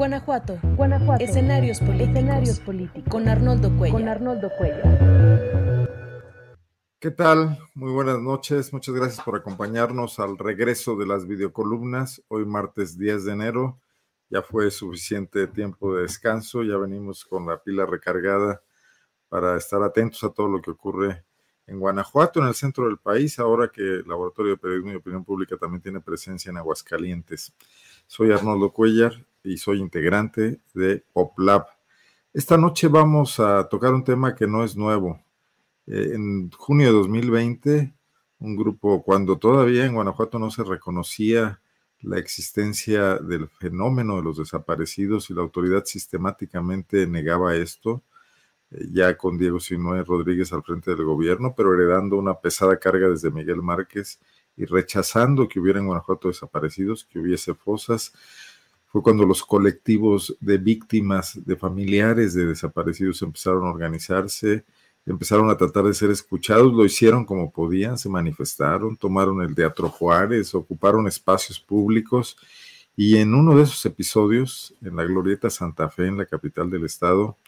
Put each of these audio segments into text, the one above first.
Guanajuato. Guanajuato. Escenarios políticos. Con Arnoldo Cuellar. Con Arnoldo Cuellar. ¿Qué tal? Muy buenas noches. Muchas gracias por acompañarnos al regreso de las videocolumnas. Hoy martes 10 de enero. Ya fue suficiente tiempo de descanso. Ya venimos con la pila recargada para estar atentos a todo lo que ocurre en Guanajuato, en el centro del país, ahora que el Laboratorio de Periodismo y Opinión Pública también tiene presencia en Aguascalientes. Soy Arnoldo Cuellar y soy integrante de PopLab. Esta noche vamos a tocar un tema que no es nuevo. Eh, en junio de 2020, un grupo, cuando todavía en Guanajuato no se reconocía la existencia del fenómeno de los desaparecidos y la autoridad sistemáticamente negaba esto, eh, ya con Diego Sinue Rodríguez al frente del gobierno, pero heredando una pesada carga desde Miguel Márquez y rechazando que hubiera en Guanajuato desaparecidos, que hubiese fosas. Fue cuando los colectivos de víctimas, de familiares de desaparecidos empezaron a organizarse, empezaron a tratar de ser escuchados, lo hicieron como podían, se manifestaron, tomaron el Teatro Juárez, ocuparon espacios públicos y en uno de esos episodios, en la Glorieta Santa Fe, en la capital del estado,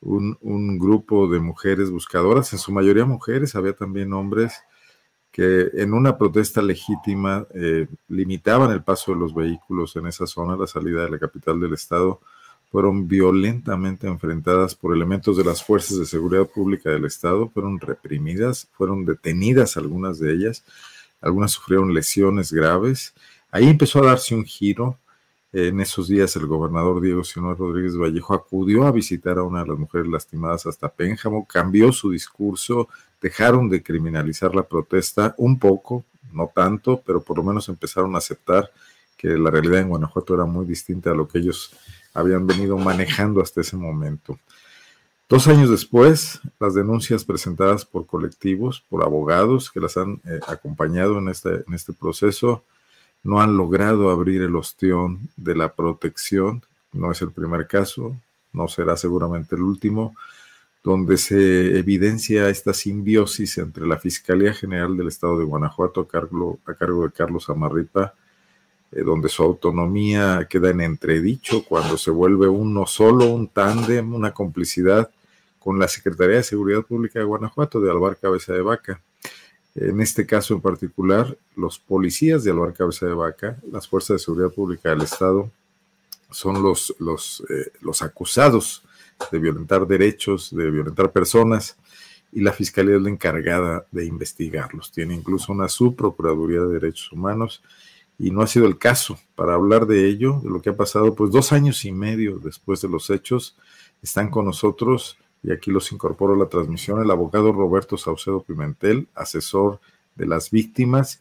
un, grupo de mujeres buscadoras, en su mayoría mujeres, había también hombres, que en una protesta legítima eh, limitaban el paso de los vehículos en esa zona, la salida de la capital del estado, fueron violentamente enfrentadas por elementos de las fuerzas de seguridad pública del estado, fueron reprimidas, fueron detenidas algunas de ellas, algunas sufrieron lesiones graves. Ahí empezó a darse un giro, en esos días el gobernador Diego Sinor Rodríguez Vallejo acudió a visitar a una de las mujeres lastimadas hasta Pénjamo, cambió su discurso, dejaron de criminalizar la protesta un poco, no tanto, pero por lo menos empezaron a aceptar que la realidad en Guanajuato era muy distinta a lo que ellos habían venido manejando hasta ese momento. Dos años después, las denuncias presentadas por colectivos, por abogados que las han eh, acompañado en este, en este proceso, no han logrado abrir el ostión de la protección. No es el primer caso, no será seguramente el último, donde se evidencia esta simbiosis entre la Fiscalía General del Estado de Guanajuato a cargo, de Carlos Amarripa, eh, donde su autonomía queda en entredicho cuando se vuelve uno solo, un tándem, una complicidad con la Secretaría de Seguridad Pública de Guanajuato, de Alvar Cabeza de Vaca. En este caso en particular, los policías de Alvar Cabeza de Vaca, las fuerzas de seguridad pública del Estado, son los, los, eh, los acusados de violentar derechos, de violentar personas, y la Fiscalía es la encargada de investigarlos. Tiene incluso una subprocuraduría de derechos humanos, y no ha sido el caso. Para hablar de ello, de lo que ha pasado, pues dos años y medio después de los hechos, están con nosotros y aquí los incorporo a la transmisión, el abogado Roberto Saucedo Pimentel, asesor de las víctimas,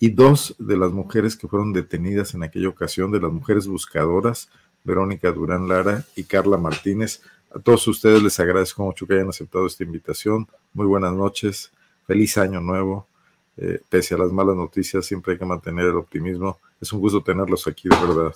y dos de las mujeres que fueron detenidas en aquella ocasión, de las mujeres buscadoras, Verónica Durán Lara y Carla Martínez. A todos ustedes les agradezco mucho que hayan aceptado esta invitación. Muy buenas noches, feliz año nuevo. Eh, pese a las malas noticias, siempre hay que mantener el optimismo. Es un gusto tenerlos aquí, de verdad.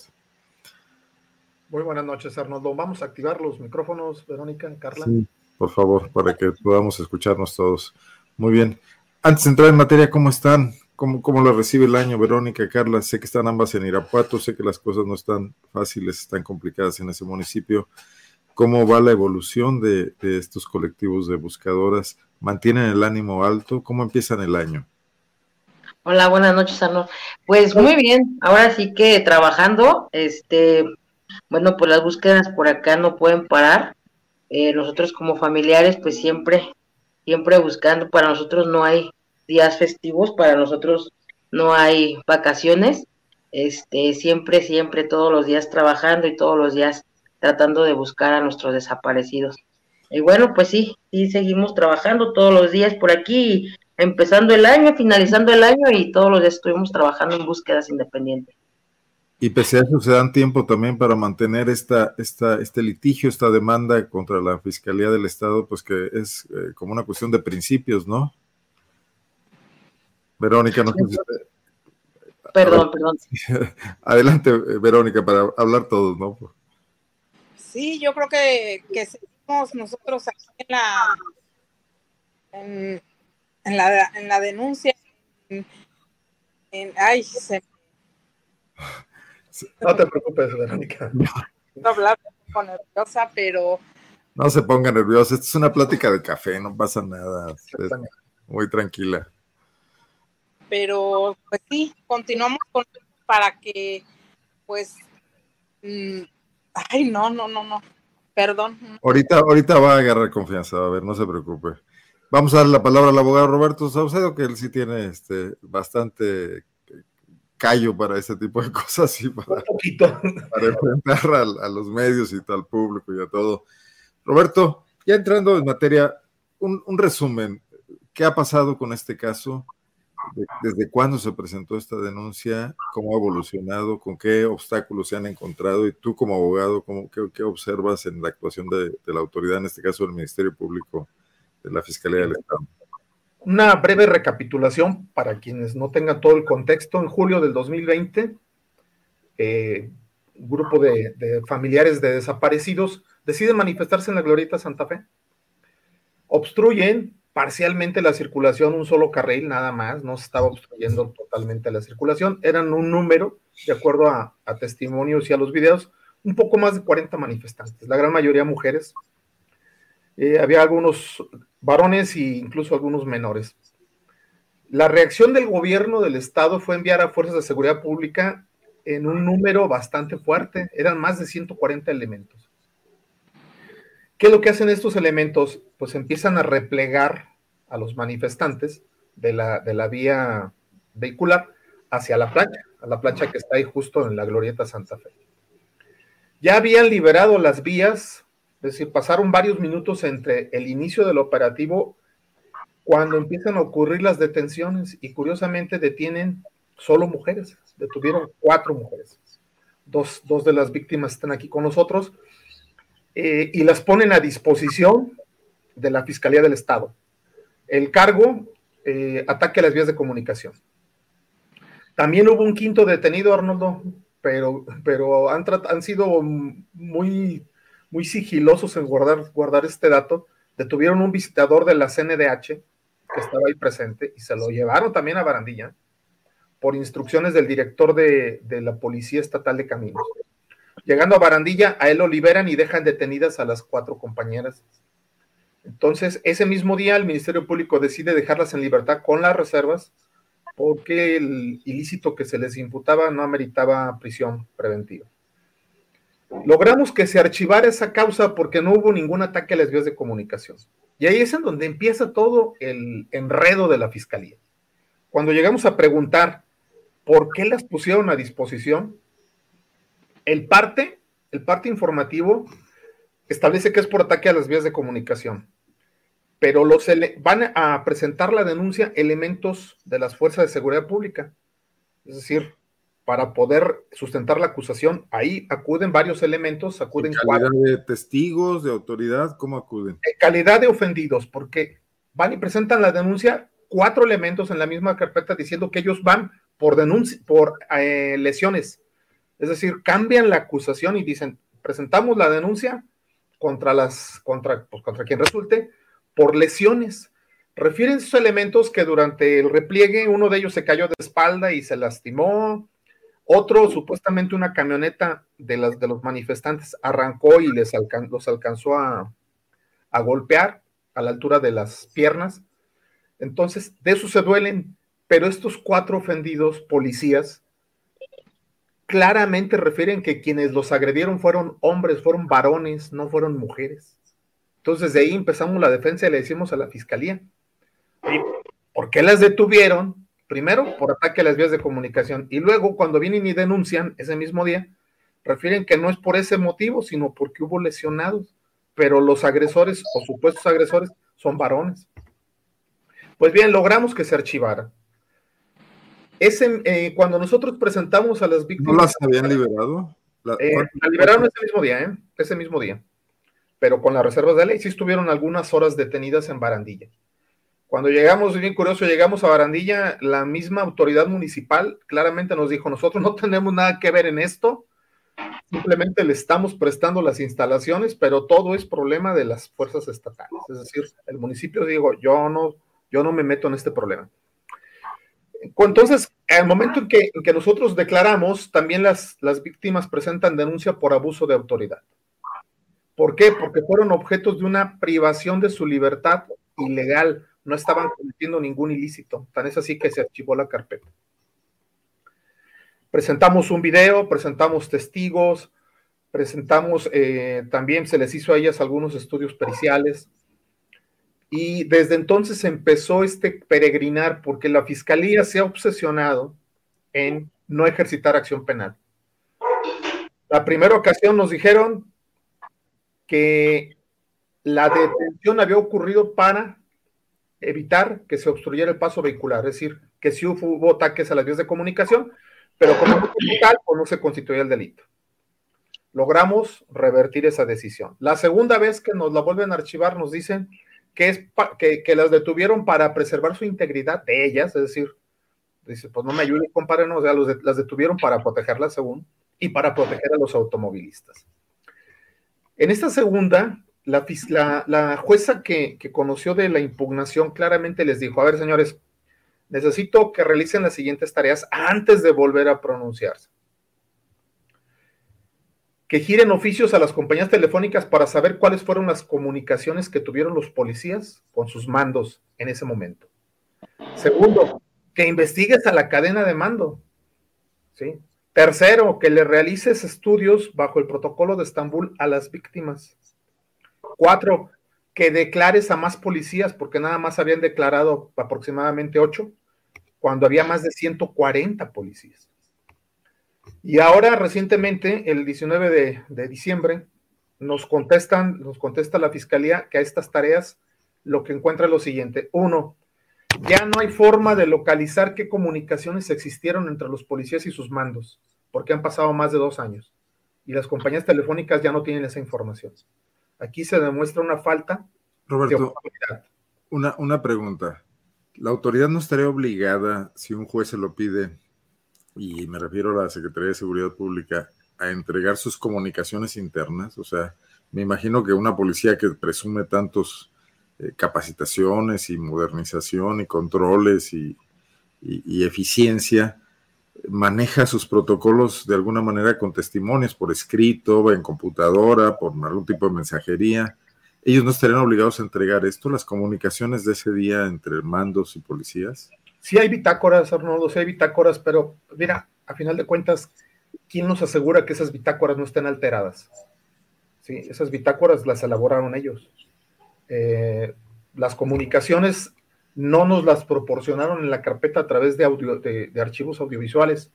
Muy buenas noches, Arnoldo. Vamos a activar los micrófonos, Verónica, Carla. Sí, por favor, para que podamos escucharnos todos. Muy bien. Antes de entrar en materia, ¿cómo están? ¿Cómo, cómo la recibe el año, Verónica, Carla? Sé que están ambas en Irapuato, sé que las cosas no están fáciles, están complicadas en ese municipio. ¿Cómo va la evolución de, de estos colectivos de buscadoras? ¿Mantienen el ánimo alto? ¿Cómo empiezan el año? Hola, buenas noches, Arnoldo. Pues muy bien, ahora sí que trabajando, este, bueno, pues las búsquedas por acá no pueden parar. Eh, nosotros como familiares, pues siempre, siempre buscando. Para nosotros no hay días festivos, para nosotros no hay vacaciones. Este, siempre, siempre, todos los días trabajando y todos los días tratando de buscar a nuestros desaparecidos. Y bueno, pues sí, sí seguimos trabajando todos los días por aquí, empezando el año, finalizando el año y todos los días estuvimos trabajando en búsquedas independientes. Y pese a eso se dan tiempo también para mantener esta, esta, este litigio, esta demanda contra la Fiscalía del Estado, pues que es eh, como una cuestión de principios, ¿no? Verónica, no sé Perdón, perdón. Adelante, Verónica, para hablar todos, ¿no? Sí, yo creo que, que seguimos nosotros aquí en la, en, la, en la denuncia. En, ay, se no te preocupes, Verónica. hablar con nerviosa, pero... No se ponga nerviosa, esta es una plática de café, no pasa nada. muy tranquila. Pero, pues sí, continuamos con para que, pues, mm, ay, no, no, no, no, perdón. Ahorita, ahorita va a agarrar confianza, a ver, no se preocupe. Vamos a dar la palabra al abogado Roberto Saucedo, que él sí tiene este, bastante callo para ese tipo de cosas y para, para enfrentar a, los medios y al público y a todo. Roberto, ya entrando en materia, un, un resumen. ¿Qué ha pasado con este caso? ¿Desde cuándo se presentó esta denuncia? ¿Cómo ha evolucionado? ¿Con qué obstáculos se han encontrado? Y tú como abogado, ¿cómo, qué, observas en la actuación de, de la autoridad, en este caso del Ministerio Público? de la Fiscalía del Estado. Una breve recapitulación para quienes no tengan todo el contexto. En julio del 2020, eh, un grupo de, familiares de desaparecidos deciden manifestarse en la Glorieta Santa Fe. Obstruyen parcialmente la circulación, un solo carril nada más, no se estaba obstruyendo totalmente la circulación. Eran un número, de acuerdo a, testimonios y a los videos, un poco más de 40 manifestantes, la gran mayoría mujeres, eh, había algunos varones e incluso algunos menores. La reacción del gobierno del estado fue enviar a fuerzas de seguridad pública en un número bastante fuerte, eran más de 140 elementos. ¿Qué es lo que hacen estos elementos? Pues empiezan a replegar a los manifestantes de la, de la vía vehicular hacia la plancha, a la plancha que está ahí justo en la Glorieta Santa Fe. Ya habían liberado las vías es decir, pasaron varios minutos entre el inicio del operativo cuando empiezan a ocurrir las detenciones y curiosamente detienen solo mujeres, detuvieron cuatro mujeres. Dos, de las víctimas están aquí con nosotros eh, y las ponen a disposición de la Fiscalía del Estado. El cargo, eh, ataque a las vías de comunicación. También hubo un quinto detenido, Arnoldo, pero, pero han, han sido muy muy sigilosos en guardar, guardar este dato, detuvieron un visitador de la CNDH que estaba ahí presente y se lo llevaron también a Barandilla por instrucciones del director de, la Policía Estatal de Caminos. Llegando a Barandilla, a él lo liberan y dejan detenidas a las cuatro compañeras. Entonces, ese mismo día el Ministerio Público decide dejarlas en libertad con las reservas porque el ilícito que se les imputaba no ameritaba prisión preventiva. Logramos que se archivara esa causa porque no hubo ningún ataque a las vías de comunicación. Y ahí es en donde empieza todo el enredo de la fiscalía. Cuando llegamos a preguntar por qué las pusieron a disposición, el parte, el parte informativo establece que es por ataque a las vías de comunicación, pero los van a presentar la denuncia elementos de las fuerzas de seguridad pública, es decir, para poder sustentar la acusación. Ahí acuden varios elementos, acuden ¿En calidad de testigos, de autoridad? ¿Cómo acuden? En calidad de ofendidos, porque van y presentan la denuncia cuatro elementos en la misma carpeta diciendo que ellos van por denuncia, por eh, lesiones. Es decir, cambian la acusación y dicen, presentamos la denuncia contra las, contra, pues, contra quien resulte, por lesiones. Refieren esos elementos que durante el repliegue uno de ellos se cayó de espalda y se lastimó, otro, supuestamente una camioneta de, las, de los manifestantes arrancó y les los alcanzó a, a golpear a la altura de las piernas. Entonces, de eso se duelen, pero estos cuatro ofendidos policías claramente refieren que quienes los agredieron fueron hombres, fueron varones, no fueron mujeres. Entonces, de ahí empezamos la defensa y le decimos a la fiscalía, ¿por qué las detuvieron? Primero, por ataque a las vías de comunicación. Y luego, cuando vienen y denuncian ese mismo día, refieren que no es por ese motivo, sino porque hubo lesionados. Pero los agresores o supuestos agresores son varones. Pues bien, logramos que se archivara. Ese, eh, cuando nosotros presentamos a las víctimas. ¿No las habían liberado? La, eh, liberaron ese mismo día, ¿eh? Ese mismo día. Pero con las reservas de ley sí estuvieron algunas horas detenidas en barandilla. Cuando llegamos, bien curioso, llegamos a Barandilla, la misma autoridad municipal claramente nos dijo, nosotros no tenemos nada que ver en esto, simplemente le estamos prestando las instalaciones, pero todo es problema de las fuerzas estatales. Es decir, el municipio digo, yo no, yo no me meto en este problema. Entonces, al momento en que, en que nosotros declaramos, también las, las víctimas presentan denuncia por abuso de autoridad. ¿Por qué? Porque fueron objetos de una privación de su libertad ilegal, no estaban cometiendo ningún ilícito. Tan es así que se archivó la carpeta. Presentamos un video, presentamos testigos, presentamos eh, también, se les hizo a ellas algunos estudios periciales. Y desde entonces empezó este peregrinar porque la fiscalía se ha obsesionado en no ejercitar acción penal. La primera ocasión nos dijeron que la detención había ocurrido para evitar que se obstruyera el paso vehicular, es decir, que sí hubo ataques a las vías de comunicación, pero como no, tal, pues no se constituía el delito. Logramos revertir esa decisión. La segunda vez que nos la vuelven a archivar, nos dicen que, es que, las detuvieron para preservar su integridad de ellas, es decir, dice, pues no me ayude, compadre, o sea, las detuvieron para protegerlas según y para proteger a los automovilistas. En esta segunda, la, jueza que, que, conoció de la impugnación claramente les dijo, a ver, señores, necesito que realicen las siguientes tareas antes de volver a pronunciarse. Que giren oficios a las compañías telefónicas para saber cuáles fueron las comunicaciones que tuvieron los policías con sus mandos en ese momento. Segundo, que investigues a la cadena de mando. ¿sí? Tercero, que le realices estudios bajo el protocolo de Estambul a las víctimas. Cuatro, que declares a más policías, porque nada más habían declarado aproximadamente ocho, cuando había más de 140 policías. Y ahora, recientemente, el 19 de, de diciembre, nos contestan, nos contesta la fiscalía que a estas tareas lo que encuentra es lo siguiente. Uno, ya no hay forma de localizar qué comunicaciones existieron entre los policías y sus mandos, porque han pasado más de dos años y las compañías telefónicas ya no tienen esa información. Aquí se demuestra una falta Roberto, de autoridad. Una, una pregunta. ¿La autoridad no estaría obligada, si un juez se lo pide, y me refiero a la Secretaría de Seguridad Pública, a entregar sus comunicaciones internas? O sea, me imagino que una policía que presume tantos eh, capacitaciones y modernización y controles y, eficiencia, maneja sus protocolos de alguna manera con testimonios por escrito, en computadora, por algún tipo de mensajería. ¿Ellos no estarían obligados a entregar esto, las comunicaciones de ese día entre mandos y policías? Sí hay bitácoras, Arnoldo, sí hay bitácoras, pero mira, a final de cuentas, ¿quién nos asegura que esas bitácoras no estén alteradas? Sí, esas bitácoras las elaboraron ellos. Eh, las comunicaciones no nos las proporcionaron en la carpeta a través de, audio, de, archivos audiovisuales,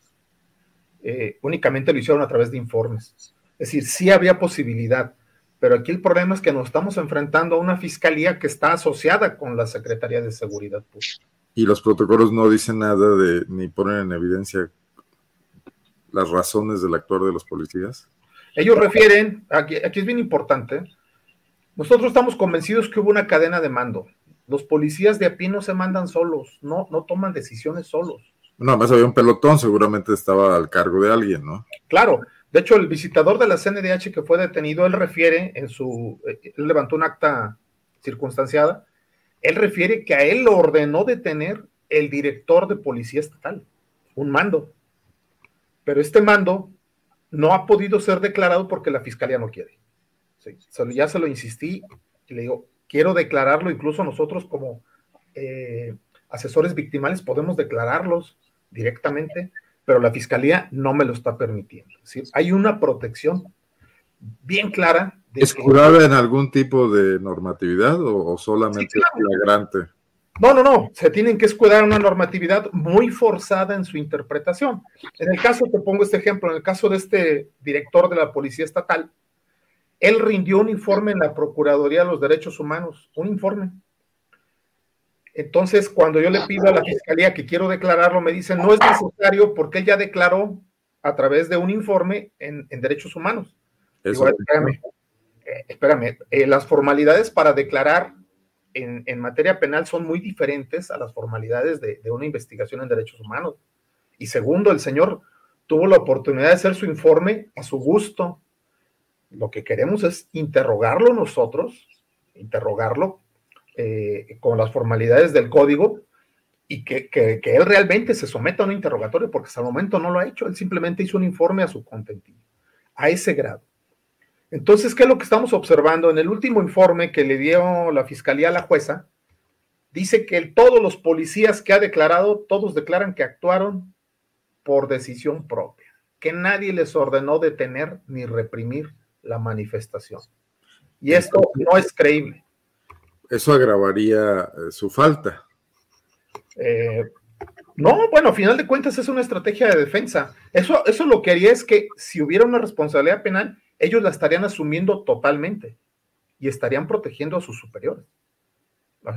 eh, únicamente lo hicieron a través de informes. Es decir, sí había posibilidad, pero aquí el problema es que nos estamos enfrentando a una fiscalía que está asociada con la Secretaría de Seguridad Pública. Y los protocolos no dicen nada de ni ponen en evidencia las razones del actuar de los policías. Ellos refieren, aquí, aquí es bien importante, nosotros estamos convencidos que hubo una cadena de mando. Los policías de a pie no se mandan solos, no, no toman decisiones solos. No, además había un pelotón, seguramente estaba al cargo de alguien, ¿no? Claro, de hecho el visitador de la CNDH que fue detenido, él refiere en su, eh, él levantó un acta circunstanciada, él refiere que a él lo ordenó detener el director de policía estatal, un mando. Pero este mando no ha podido ser declarado porque la fiscalía no quiere ya se lo insistí y le digo, quiero declararlo, incluso nosotros como eh, asesores victimales podemos declararlos directamente, pero la fiscalía no me lo está permitiendo. Es hay una protección bien clara. ¿Escudada en algún tipo de normatividad o, solamente flagrante? No, no, no, se tienen que escudar una normatividad muy forzada en su interpretación. En el caso, te pongo este ejemplo, en el caso de este director de la Policía Estatal, él rindió un informe en la Procuraduría de los Derechos Humanos, un informe. Entonces, cuando yo le pido a la fiscalía que quiero declararlo, me dicen, no es necesario porque él ya declaró a través de un informe en, derechos humanos. espérame, eh, espérame eh, las formalidades para declarar en, materia penal son muy diferentes a las formalidades de, de una investigación en derechos humanos. Y segundo, el señor tuvo la oportunidad de hacer su informe a su gusto, lo que queremos es interrogarlo nosotros, interrogarlo eh, con las formalidades del código y que, que, él realmente se someta a un interrogatorio, porque hasta el momento no lo ha hecho, él simplemente hizo un informe a su contentillo, a ese grado. Entonces, ¿qué es lo que estamos observando? En el último informe que le dio la fiscalía a la jueza, dice que todos los policías que ha declarado, todos declaran que actuaron por decisión propia, que nadie les ordenó detener ni reprimir la manifestación. Y esto no es creíble. Eso agravaría eh, su falta. Eh, no, bueno, a final de cuentas es una estrategia de defensa. Eso, eso lo que haría es que si hubiera una responsabilidad penal, ellos la estarían asumiendo totalmente y estarían protegiendo a sus superiores.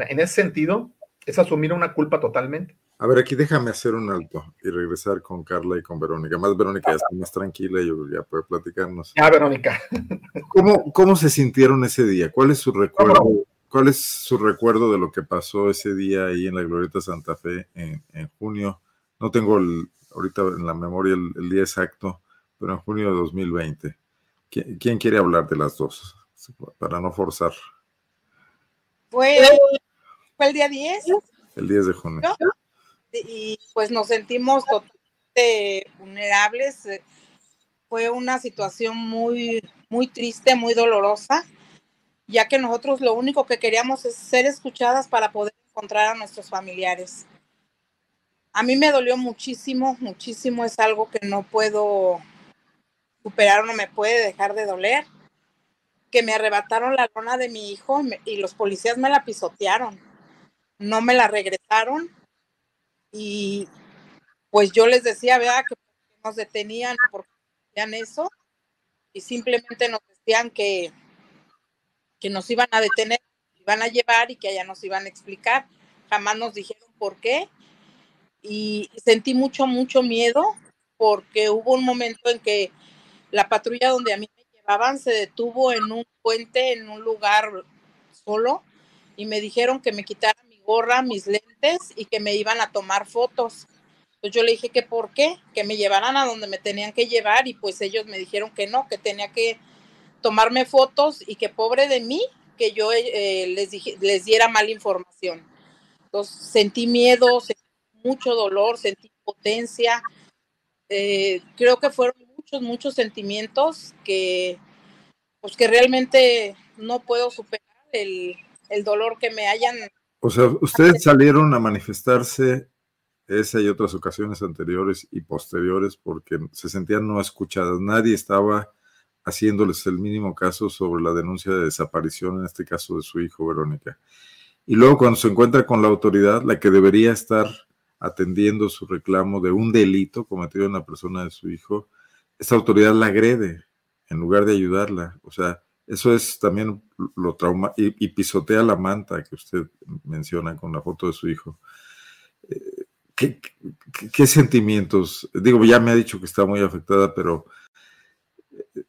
en ese sentido, es asumir una culpa totalmente. A ver, aquí déjame hacer un alto y regresar con Carla y con Verónica. Más Verónica ya está más tranquila y ya puede platicarnos. Ah, Verónica. ¿Cómo, ¿Cómo se sintieron ese día? ¿Cuál es su recuerdo? ¿Cuál es su recuerdo de lo que pasó ese día ahí en la Glorieta Santa Fe en, junio? No tengo ahorita en la memoria el, día exacto, pero en junio de 2020. ¿Quién, quiere hablar de las dos? Para no forzar. Fue, fue el día 10. El 10 de junio y pues nos sentimos totalmente vulnerables. Fue una situación muy, muy triste, muy dolorosa, ya que nosotros lo único que queríamos es ser escuchadas para poder encontrar a nuestros familiares. A mí me dolió muchísimo, muchísimo, es algo que no puedo superar, no me puede dejar de doler, que me arrebataron la lona de mi hijo y los policías me la pisotearon, no me la regresaron y pues yo les decía, vea, que nos detenían porque hacían eso y simplemente nos decían que, que nos iban a detener, iban a llevar y que allá nos iban a explicar. Jamás nos dijeron por qué. Y sentí mucho, mucho miedo porque hubo un momento en que la patrulla donde a mí me llevaban se detuvo en un puente, en un lugar solo, y me dijeron que me quitara gorra, mis lentes y que me iban a tomar fotos. Entonces yo le dije que por qué, que me llevaran a donde me tenían que llevar y pues ellos me dijeron que no, que tenía que tomarme fotos y que pobre de mí, que yo eh, les, dije, les diera mala información. Entonces sentí miedo, sentí mucho dolor, sentí potencia. Eh, creo que fueron muchos, muchos sentimientos que, pues que realmente no puedo superar el, el dolor que me hayan o sea, ustedes salieron a manifestarse esa y otras ocasiones anteriores y posteriores porque se sentían no escuchadas. Nadie estaba haciéndoles el mínimo caso sobre la denuncia de desaparición, en este caso de su hijo, Verónica. Y luego cuando se encuentra con la autoridad, la que debería estar atendiendo su reclamo de un delito cometido en la persona de su hijo, esta autoridad la agrede en lugar de ayudarla. O sea, eso es también lo trauma y, pisotea la manta que usted menciona con la foto de su hijo. Eh, ¿Qué, sentimientos? Digo, ya me ha dicho que está muy afectada, pero eh,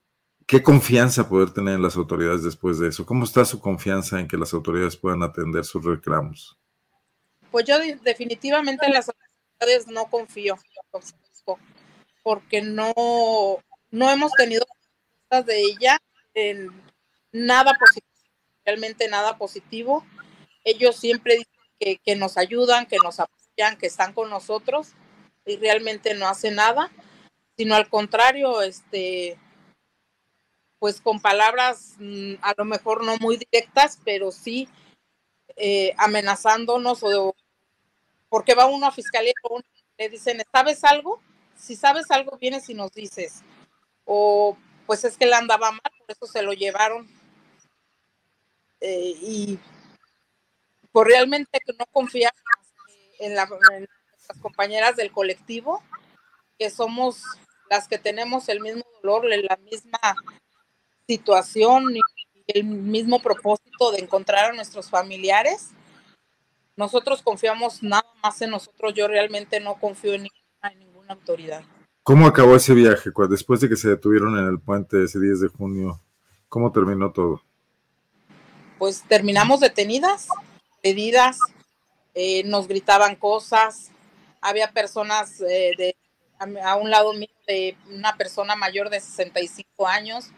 ¿qué confianza poder tener en las autoridades después de eso? ¿Cómo está su confianza en que las autoridades puedan atender sus reclamos? Pues yo definitivamente en las autoridades no confío, porque no, no hemos tenido de ella en nada positivo, realmente nada positivo. Ellos siempre dicen que, nos ayudan, que nos apoyan, que están con nosotros y realmente no hacen nada, sino al contrario, este, pues con palabras mm, a lo mejor no muy directas, pero sí eh, amenazándonos o porque va uno a fiscalía y le dicen, ¿sabes algo? Si sabes algo, vienes y nos dices. O pues es que él andaba mal, por eso se lo llevaron. Eh, y por realmente que no confiamos en, las compañeras del colectivo, que somos las que tenemos el mismo dolor, la misma situación y el mismo propósito de encontrar a nuestros familiares. Nosotros confiamos nada más en nosotros. Yo realmente no confío en ninguna, en ninguna autoridad. ¿Cómo acabó ese viaje? Después de que se detuvieron en el puente ese 10 de junio, ¿cómo terminó todo? pues terminamos detenidas, pedidas, eh, nos gritaban cosas, había personas eh, de, a, un lado mío de una persona mayor de 65 años,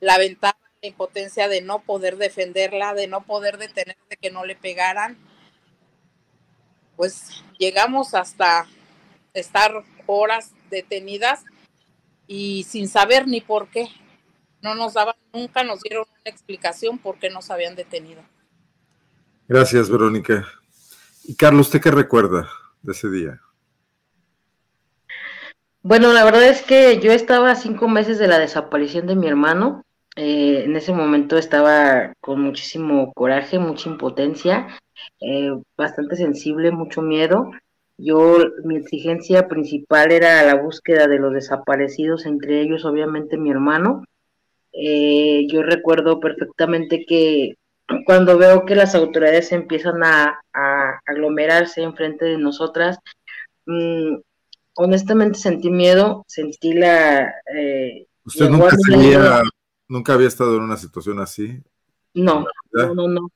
la ventana la impotencia de no poder defenderla, de no poder detener, de que no le pegaran. pues llegamos hasta estar horas detenidas y sin saber ni por qué. No nos daban, nunca nos dieron una explicación por qué nos habían detenido. Gracias, Verónica. Y Carlos, ¿usted qué recuerda de ese día? Bueno, la verdad es que yo estaba a cinco meses de la desaparición de mi hermano. Eh, en ese momento estaba con muchísimo coraje, mucha impotencia, eh, bastante sensible, mucho miedo. Yo, mi exigencia principal era la búsqueda de los desaparecidos, entre ellos obviamente mi hermano. Eh, yo recuerdo perfectamente que cuando veo que las autoridades empiezan a, aglomerarse enfrente de nosotras, mmm, honestamente sentí miedo, sentí la... Eh, ¿Usted nunca, nunca había estado en una situación así? No, no, no, no.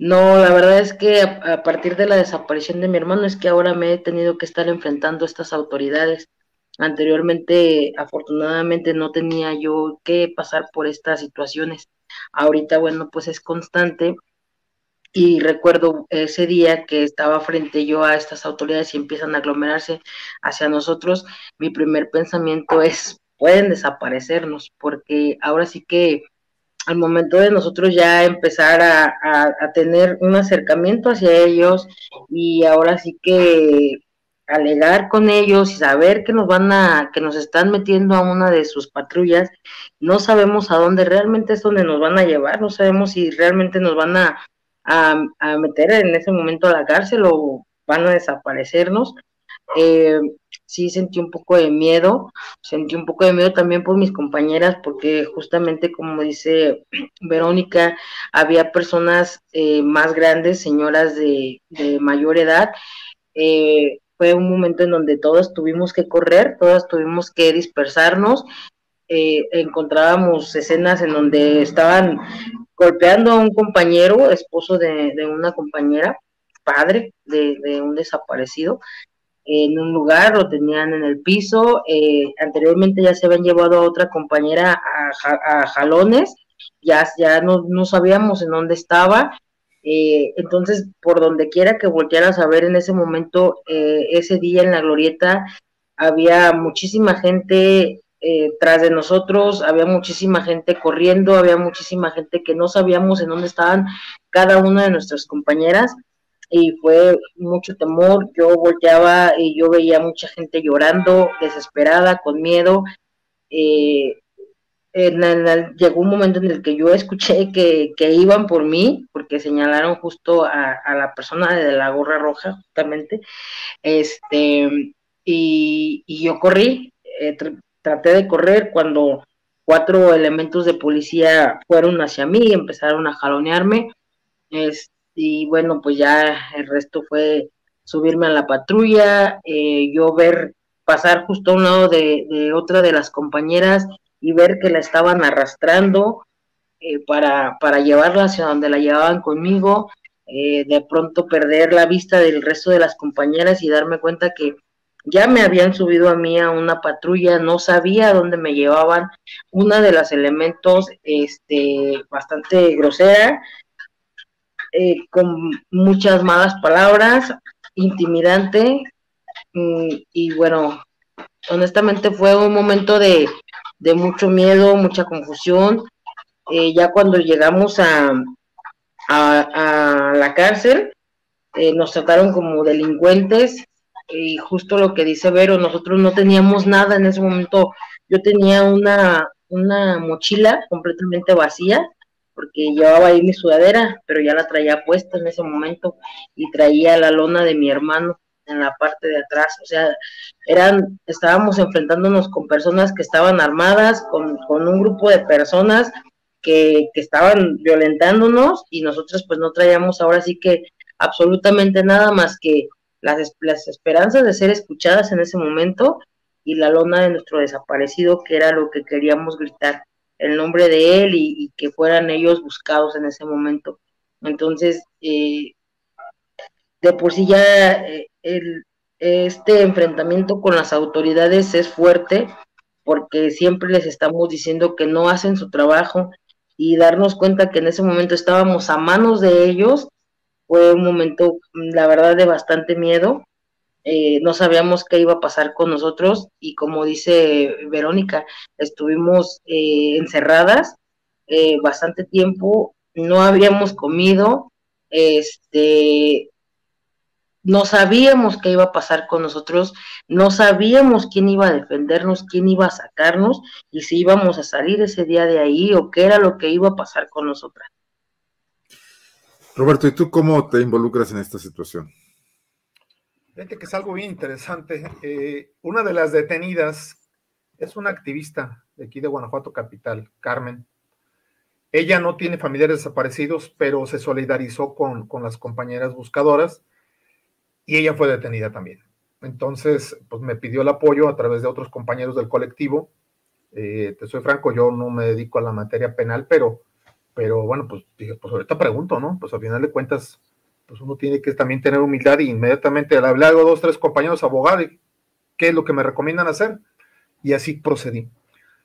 No, la verdad es que a, partir de la desaparición de mi hermano es que ahora me he tenido que estar enfrentando a estas autoridades. Anteriormente, afortunadamente, no tenía yo que pasar por estas situaciones. Ahorita, bueno, pues es constante y recuerdo ese día que estaba frente yo a estas autoridades y empiezan a aglomerarse hacia nosotros, mi primer pensamiento es, pueden desaparecernos, porque ahora sí que al momento de nosotros ya empezar a, a, tener un acercamiento hacia ellos y ahora sí que alegar con ellos y saber que nos van a, que nos están metiendo a una de sus patrullas, no sabemos a dónde realmente es donde nos van a llevar, no sabemos si realmente nos van a a, meter en ese momento a la cárcel o van a desaparecernos. Eh, sí sentí un poco de miedo, sentí un poco de miedo también por mis compañeras, porque justamente como dice Verónica, había personas eh, más grandes, señoras de, mayor edad. Eh, fue un momento en donde todas tuvimos que correr, todas tuvimos que dispersarnos. encontrábamos escenas en donde estaban golpeando a un compañero, esposo de, una compañera, padre de, un desaparecido, en un lugar, lo tenían en el piso, eh, anteriormente ya se habían llevado a otra compañera a, jalones, ya, ya no, no, sabíamos en dónde estaba, eh, entonces por donde quiera que voltearas a ver en ese momento, eh, ese día en la glorieta, había muchísima gente eh, tras de nosotros, había muchísima gente corriendo, había muchísima gente que no sabíamos en dónde estaban cada una de nuestras compañeras y fue mucho temor, yo volteaba y yo veía mucha gente llorando, desesperada, con miedo. Eh, llegó un momento en el que yo escuché que, iban por mí, porque señalaron justo a, la persona de la gorra roja, justamente, este, y, yo corrí, eh, traté de correr cuando cuatro elementos de policía fueron hacia mí y empezaron a jalonearme. Y bueno, pues ya el resto fue subirme a la patrulla, eh, yo ver pasar justo a un lado de, otra de las compañeras y ver que la estaban arrastrando eh, para, para llevarla hacia donde la llevaban conmigo, eh, de pronto perder la vista del resto de las compañeras y darme cuenta que ya me habían subido a mí a una patrulla, no sabía dónde me llevaban, una de los elementos, este, bastante grosera, eh, con muchas malas palabras, intimidante, mm, y bueno, honestamente fue un momento de, mucho miedo, mucha confusión, eh, ya cuando llegamos a, a, la cárcel, eh, nos trataron como delincuentes, y justo lo que dice Vero, nosotros no teníamos nada en ese momento. Yo tenía una, una mochila completamente vacía, porque llevaba ahí mi sudadera, pero ya la traía puesta en ese momento y traía la lona de mi hermano en la parte de atrás. O sea, eran, estábamos enfrentándonos con personas que estaban armadas, con, con un grupo de personas que, que estaban violentándonos y nosotros pues no traíamos ahora sí que absolutamente nada más que las, las esperanzas de ser escuchadas en ese momento y la lona de nuestro desaparecido, que era lo que queríamos gritar, el nombre de él y, que fueran ellos buscados en ese momento. Entonces, eh, de por sí ya eh, el, este enfrentamiento con las autoridades es fuerte porque siempre les estamos diciendo que no hacen su trabajo y darnos cuenta que en ese momento estábamos a manos de ellos fue un momento, la verdad, de bastante miedo. Eh, no sabíamos qué iba a pasar con nosotros y como dice Verónica, estuvimos eh, encerradas eh, bastante tiempo, no habíamos comido, este, no sabíamos qué iba a pasar con nosotros, no sabíamos quién iba a defendernos, quién iba a sacarnos y si íbamos a salir ese día de ahí o qué era lo que iba a pasar con nosotras. Roberto, ¿y tú cómo te involucras en esta situación? Que es algo bien interesante. Eh, una de las detenidas es una activista de aquí de Guanajuato Capital, Carmen. Ella no tiene familiares desaparecidos, pero se solidarizó con, con las compañeras buscadoras y ella fue detenida también. Entonces, pues me pidió el apoyo a través de otros compañeros del colectivo. Eh, te soy franco, yo no me dedico a la materia penal, pero, pero bueno, pues dije, pues ahorita pregunto, ¿no? Pues al final de cuentas, pues uno tiene que también tener humildad y inmediatamente al hablar a dos, tres compañeros abogados, ¿qué es lo que me recomiendan hacer? Y así procedí.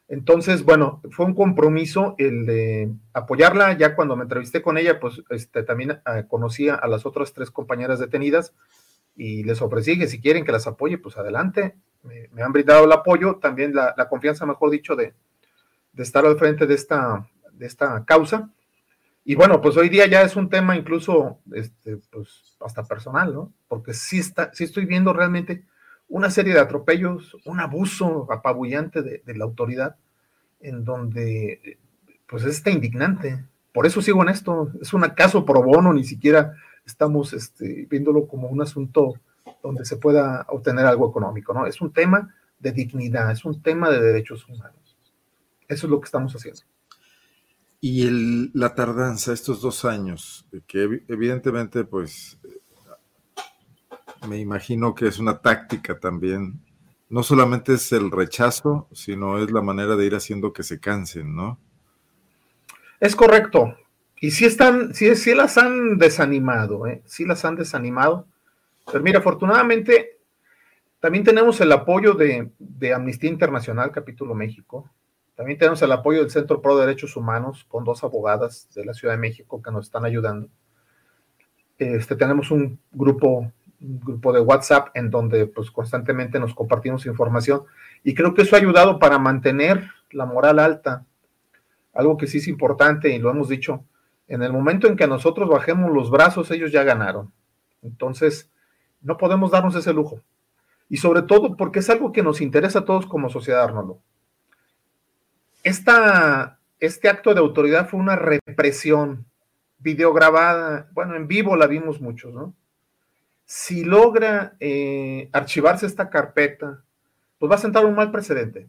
Entonces, bueno, fue un compromiso el de apoyarla. Ya cuando me entrevisté con ella, pues este, también eh, conocía a las otras tres compañeras detenidas y les ofrecí que si quieren que las apoye, pues adelante. Me, han brindado el apoyo, también la, confianza, mejor dicho, de, estar al frente de esta, de esta causa. Y bueno, pues hoy día ya es un tema incluso, este, pues hasta personal, ¿no? Porque sí, está, sí estoy viendo realmente una serie de atropellos, un abuso apabullante de, la autoridad, en donde pues está indignante. Por eso sigo en esto. Es un caso pro bono, ni siquiera estamos este, viéndolo como un asunto donde se pueda obtener algo económico, ¿no? Es un tema de dignidad, es un tema de derechos humanos. Eso es lo que estamos haciendo. Y la tardanza, estos dos años, que evidentemente pues me imagino que es una táctica también. No solamente es el rechazo, sino es la manera de ir haciendo que se cansen, ¿no? Es correcto. Y sí están, sí las han desanimado, ¿eh? sí las han desanimado. Pero mira, afortunadamente también tenemos el apoyo de Amnistía Internacional, capítulo México. También tenemos el apoyo del Centro Pro Derechos Humanos con dos abogadas de la Ciudad de México que nos están ayudando. Este, tenemos un grupo un grupo de WhatsApp en donde pues constantemente nos compartimos información y creo que eso ha ayudado para mantener la moral alta. Algo que sí es importante y lo hemos dicho, en el momento en que nosotros bajemos los brazos, ellos ya ganaron. Entonces, no podemos darnos ese lujo. Y sobre todo porque es algo que nos interesa a todos como sociedad, Arnoldo. Esta, este acto de autoridad fue una represión videograbada, bueno, en vivo la vimos muchos, ¿no? si logra eh, archivarse esta carpeta, pues va a sentar un mal precedente.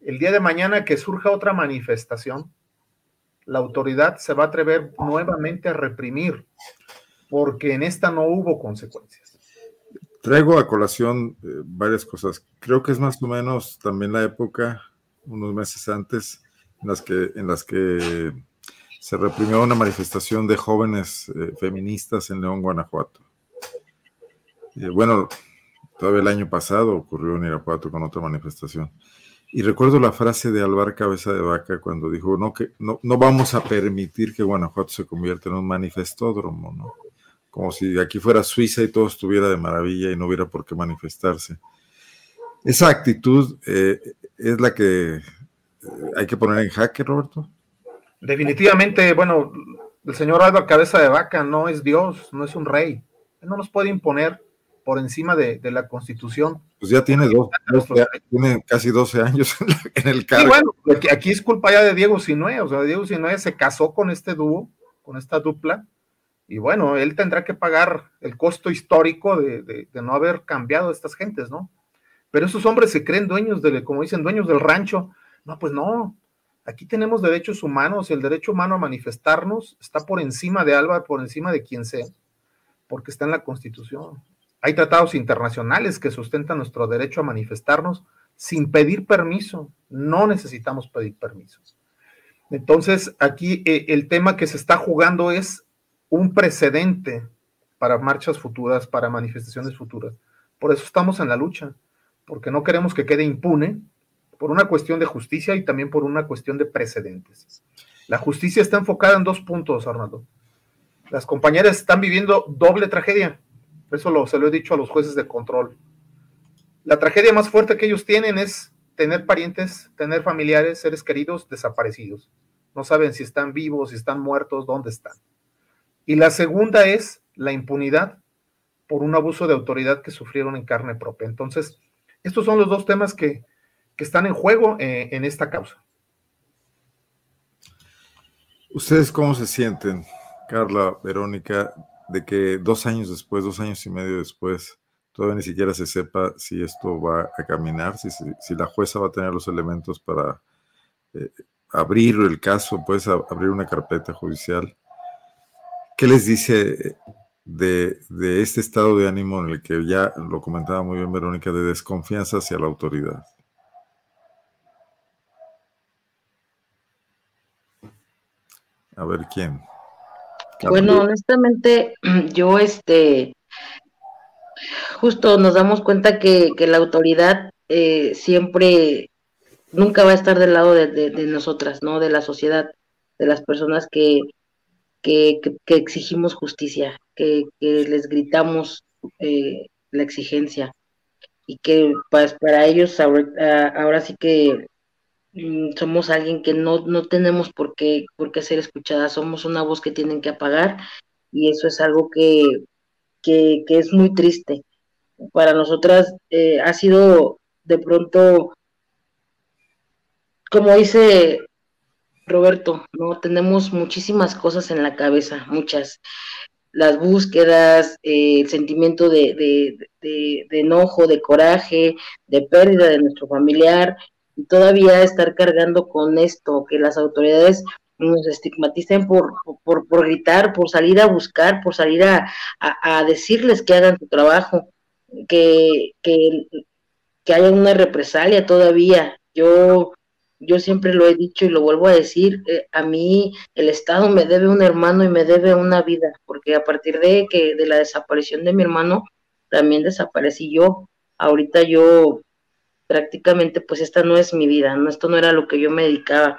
El día de mañana que surja otra manifestación, la autoridad se va a atrever nuevamente a reprimir, porque en esta no hubo consecuencias. Traigo a colación eh, varias cosas. Creo que es más o menos también la época, unos meses antes, en las que, en las que se reprimió una manifestación de jóvenes eh, feministas en León, Guanajuato. Eh, bueno, todavía el año pasado ocurrió en Irapuato con otra manifestación. Y recuerdo la frase de Alvar Cabeza de Vaca cuando dijo, no, que no, no vamos a permitir que Guanajuato se convierta en un manifestódromo, ¿no? Como si aquí fuera Suiza y todo estuviera de maravilla y no hubiera por qué manifestarse. Esa actitud eh, es la que eh, hay que poner en jaque, Roberto. Definitivamente, bueno, el señor Alvar Cabeza de Vaca no es Dios, no es un rey. Él no nos puede imponer por encima de, la Constitución. Pues ya tiene dos, tiene casi 12 años en el cargo. Y bueno, aquí es culpa ya de Diego Sinue, o sea, Diego Sinue se casó con este dúo, con esta dupla, y bueno, él tendrá que pagar el costo histórico de, no haber cambiado a estas gentes, ¿no? Pero esos hombres se creen dueños de, como dicen, dueños del rancho. No, pues no. Aquí tenemos derechos humanos, el derecho humano a manifestarnos está por encima de Alba, por encima de quien sea, porque está en la Constitución. Hay tratados internacionales que sustentan nuestro derecho a manifestarnos sin pedir permiso. No necesitamos pedir permiso. Entonces, aquí eh, el tema que se está jugando es un precedente para marchas futuras, para manifestaciones futuras. Por eso estamos en la lucha, porque no queremos que quede impune por una cuestión de justicia y también por una cuestión de precedentes. La justicia está enfocada en dos puntos, Arnaldo. Las compañeras están viviendo doble tragedia. Eso lo, se lo he dicho a los jueces de control. La tragedia más fuerte que ellos tienen es tener parientes, tener familiares, seres queridos desaparecidos. No saben si están vivos, si están muertos, dónde están. Y la segunda es la impunidad por un abuso de autoridad que sufrieron en carne propia. Entonces, estos son los dos temas que, están en juego eh, en esta causa. ¿Ustedes cómo se sienten, Carla, Verónica, de que dos años después, dos años y medio después, todavía ni siquiera se sepa si esto va a caminar, si, si, la jueza va a tener los elementos para eh, abrir el caso, pues abrir una carpeta judicial? ¿Qué les dice de, de, este estado de ánimo en el que ya lo comentaba muy bien Verónica, de desconfianza hacia la autoridad? A ver quién. Bueno, honestamente, yo este, justo nos damos cuenta que, la autoridad eh, siempre, nunca va a estar del lado de, nosotras, ¿no? De la sociedad, de las personas que, que, exigimos justicia, que, les gritamos eh, la exigencia y que pues, para ellos ahora sí que Mm, somos alguien que no, no tenemos por qué, por qué ser escuchada, somos una voz que tienen que apagar y eso es algo que, que, es muy triste. Para nosotras eh, ha sido de pronto, como dice Roberto, no tenemos muchísimas cosas en la cabeza, muchas. Las búsquedas, eh, el sentimiento de, de, de, enojo, de coraje, de pérdida de nuestro familiar, y todavía estar cargando con esto, que las autoridades nos estigmaticen por, por, por gritar, por salir a buscar, por salir a, a, decirles que hagan su trabajo, que, que, que haya una represalia todavía. Yo, yo siempre lo he dicho y lo vuelvo a decir, eh, a mí el Estado me debe un hermano y me debe una vida, porque a partir de que de la desaparición de mi hermano, también desaparecí yo. Ahorita yo prácticamente pues esta no es mi vida, ¿no? Esto no era lo que yo me dedicaba.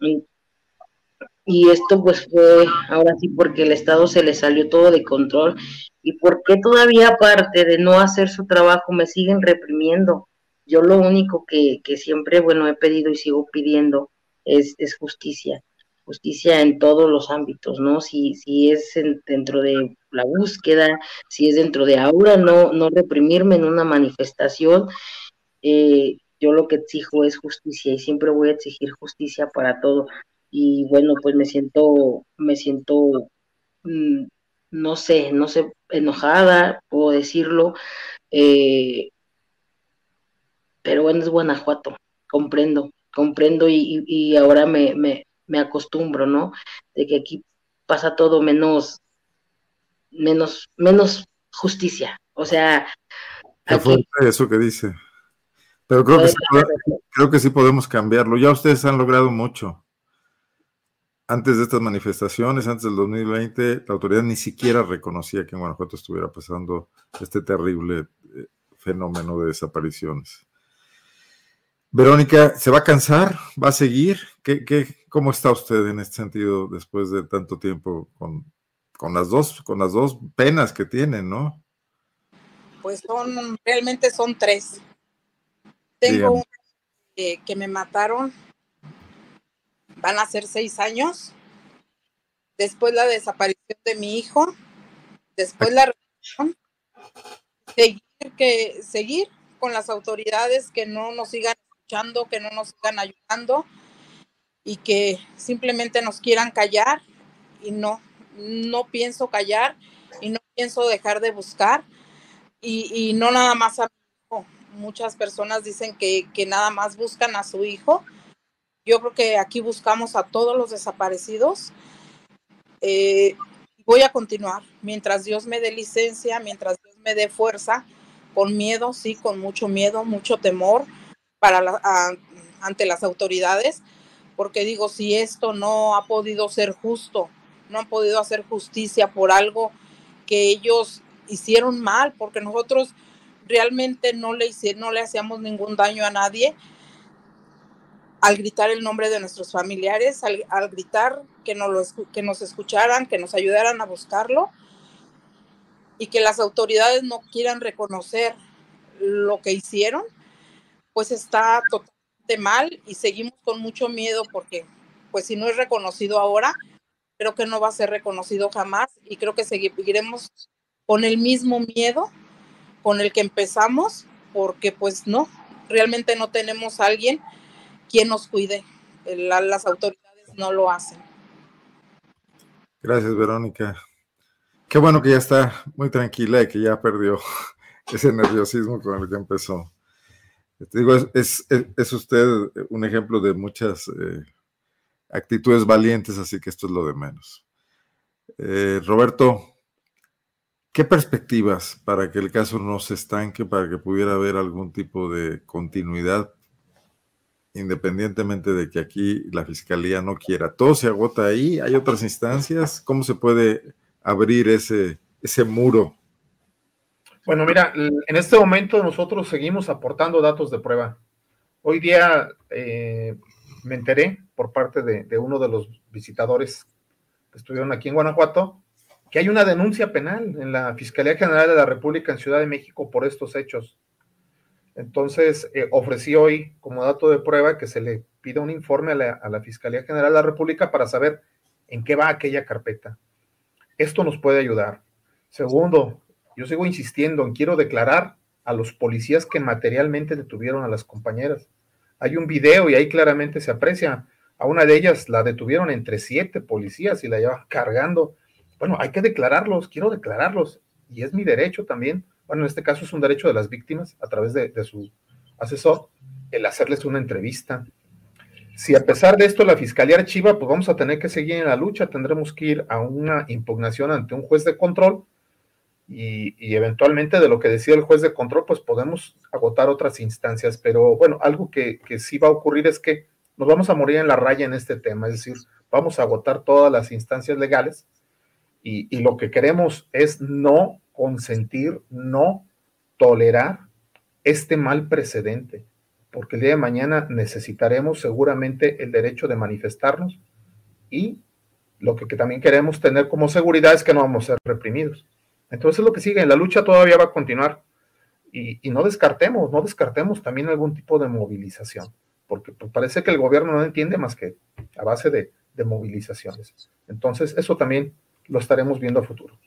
Y, esto pues fue ahora sí porque el Estado se le salió todo de control y porque todavía aparte de no hacer su trabajo me siguen reprimiendo. Yo lo único que, que siempre, bueno, he pedido y sigo pidiendo es, es justicia justicia en todos los ámbitos, ¿no? Si, si es dentro de la búsqueda, si es dentro de ahora, no, no reprimirme en una manifestación eh, yo lo que exijo es justicia y siempre voy a exigir justicia para todo. Y bueno, pues me siento, me siento, mm, no sé, no sé, enojada, puedo decirlo, eh, pero bueno, es Guanajuato, comprendo, comprendo y, y ahora me, me, me acostumbro, ¿no? De que aquí pasa todo menos, menos, menos justicia. O sea, aquí, eso que dice. Pero creo que, sí, creo que sí podemos cambiarlo. Ya ustedes han logrado mucho. Antes de estas manifestaciones, antes del 2020, la autoridad ni siquiera reconocía que en Guanajuato estuviera pasando este terrible eh, fenómeno de desapariciones. Verónica, ¿se va a cansar? ¿Va a seguir? ¿Qué, qué, cómo está usted en este sentido después de tanto tiempo con, con, las dos, con las dos penas que tienen, no? Pues son, realmente son tres. Tengo un, que me mataron, van a ser seis años. Después la desaparición de mi hijo. Después la seguir, que, seguir con las autoridades que no nos sigan escuchando, que no nos sigan ayudando y que simplemente nos quieran callar y no, no pienso callar y no pienso dejar de buscar y, y no nada más a muchas personas dicen que, nada más buscan a su hijo. Yo creo que aquí buscamos a todos los desaparecidos. Eh, voy a continuar mientras Dios me dé licencia, mientras Dios me dé fuerza, con miedo, sí, con mucho miedo, mucho temor para ante las autoridades, porque digo, si esto no ha podido ser justo, no han podido hacer justicia por algo que ellos hicieron mal, porque nosotros realmente no le, no le hacíamos ningún daño a nadie. al gritar el nombre de nuestros familiares, al, gritar que nos, que nos escucharan, que nos ayudaran a buscarlo y que las autoridades no quieran reconocer lo que hicieron, pues está totalmente mal y seguimos con mucho miedo porque pues si no es reconocido ahora, creo que no va a ser reconocido jamás y creo que seguiremos con el mismo miedo con el que empezamos porque pues no, realmente no tenemos alguien quien nos cuide. las autoridades no lo hacen. Gracias, Verónica. Qué bueno que ya está muy tranquila y que ya perdió ese nerviosismo con el que empezó. Te digo, es, usted un ejemplo de muchas eh, actitudes valientes, así que esto es lo de menos. Eh, Roberto, ¿qué perspectivas para que el caso no se estanque, para que pudiera haber algún tipo de continuidad, independientemente de que aquí la fiscalía no quiera? ¿Todo se agota ahí? ¿Hay otras instancias? ¿Cómo se puede abrir ese, ese muro? Bueno, mira, en este momento nosotros seguimos aportando datos de prueba. Hoy día eh, me enteré por parte de, uno de los visitadores que estuvieron aquí en Guanajuato que hay una denuncia penal en la Fiscalía General de la República en Ciudad de México por estos hechos. Entonces, eh, ofrecí hoy como dato de prueba que se le pida un informe a la, a la Fiscalía General de la República para saber en qué va aquella carpeta. Esto nos puede ayudar. Segundo, yo sigo insistiendo en quiero declarar a los policías que materialmente detuvieron a las compañeras. Hay un video y ahí claramente se aprecia. A una de ellas la detuvieron entre siete policías y la llevan cargando. Bueno, hay que declararlos, quiero declararlos. Y es mi derecho también. Bueno, en este caso es un derecho de las víctimas a través de, de su asesor, el hacerles una entrevista, si a pesar de esto la fiscalía archiva, pues vamos a tener que seguir en la lucha, tendremos que ir a una impugnación ante un juez de control y, eventualmente de lo que decida el juez de control, pues podemos agotar otras instancias. Pero bueno, algo que, sí va a ocurrir es que nos vamos a morir en la raya en este tema, es decir, vamos a agotar todas las instancias legales y, y lo que queremos es no consentir, no tolerar este mal precedente porque el día de mañana necesitaremos seguramente el derecho de manifestarnos y lo que, también queremos tener como seguridad es que no vamos a ser reprimidos. Entonces lo que sigue, la lucha todavía va a continuar y, no descartemos, no descartemos también algún tipo de movilización, porque pues, parece que el gobierno no entiende más que a base de, movilizaciones. Entonces eso también lo estaremos viendo a futuro.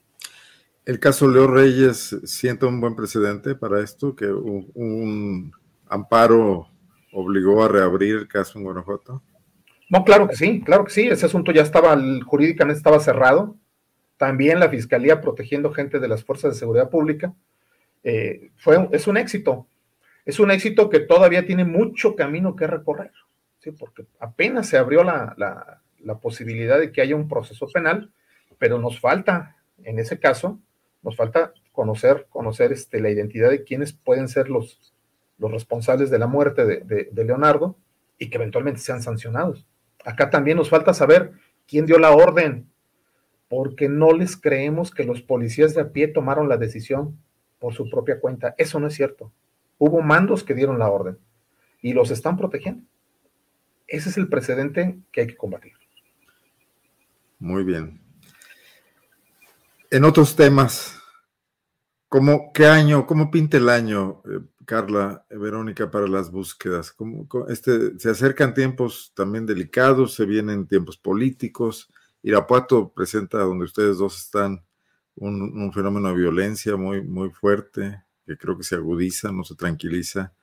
El caso Leo Reyes siente un buen precedente para esto, que un amparo obligó a reabrir el caso en Guanajuato? No, claro que sí, claro que sí. Ese asunto ya estaba, jurídicamente estaba cerrado. También la fiscalía protegiendo gente de las fuerzas de seguridad pública. Eh, fue, es un éxito. Es un éxito que todavía tiene mucho camino que recorrer, ¿sí? porque apenas se abrió la, la posibilidad de que haya un proceso penal, pero nos falta, en ese caso, nos falta conocer, conocer este, la identidad de quienes pueden ser los, los responsables de la muerte de, Leonardo y que eventualmente sean sancionados. Acá también nos falta saber quién dio la orden, porque no les creemos que los policías de a pie tomaron la decisión por su propia cuenta. Eso no es cierto. Hubo mandos que dieron la orden y los están protegiendo. Ese es el precedente que hay que combatir. Muy bien. En otros temas, ¿cómo, ¿qué año, cómo pinta el año eh, Carla, eh, Verónica, para las búsquedas? este, se acercan tiempos también delicados, se vienen tiempos políticos. Irapuato presenta, donde ustedes dos están, un, fenómeno de violencia muy, muy fuerte, que creo que se agudiza, no se tranquiliza.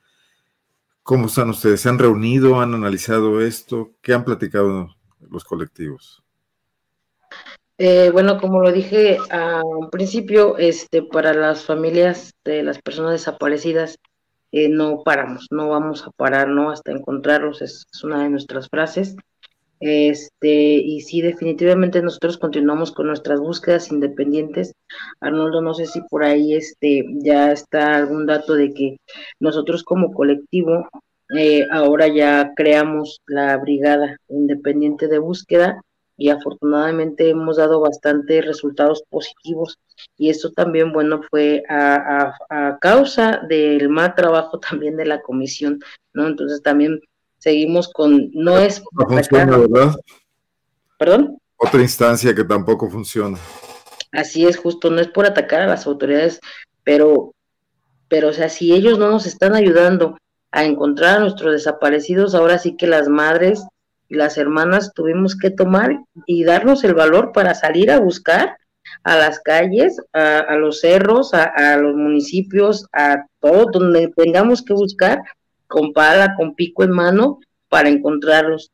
¿Cómo están ustedes? ¿Se han reunido? ¿Han analizado esto? ¿Qué han platicado los colectivos? Eh, bueno, como lo dije a un principio, este, para las familias de las personas desaparecidas, eh, no paramos, no vamos a parar, ¿no? Hasta encontrarlos, es, una de nuestras frases. Este, y sí, definitivamente nosotros continuamos con nuestras búsquedas independientes. Arnoldo, no sé si por ahí este, ya está algún dato de que nosotros como colectivo eh, ahora ya creamos la brigada independiente de búsqueda y afortunadamente hemos dado bastantes resultados positivos y esto también, bueno, fue a, causa del mal trabajo también de la comisión, ¿no? Entonces también seguimos con, no es... No funciona, ¿verdad? ¿Perdón? Otra instancia que tampoco funciona. Así es, justo, no es por atacar a las autoridades, pero, pero, o sea, si ellos no nos están ayudando a encontrar a nuestros desaparecidos, ahora sí que las madres y las hermanas tuvimos que tomar y darnos el valor para salir a buscar a las calles, a, los cerros, a, los municipios, a todo donde tengamos que buscar con pala, con pico en mano para encontrarlos.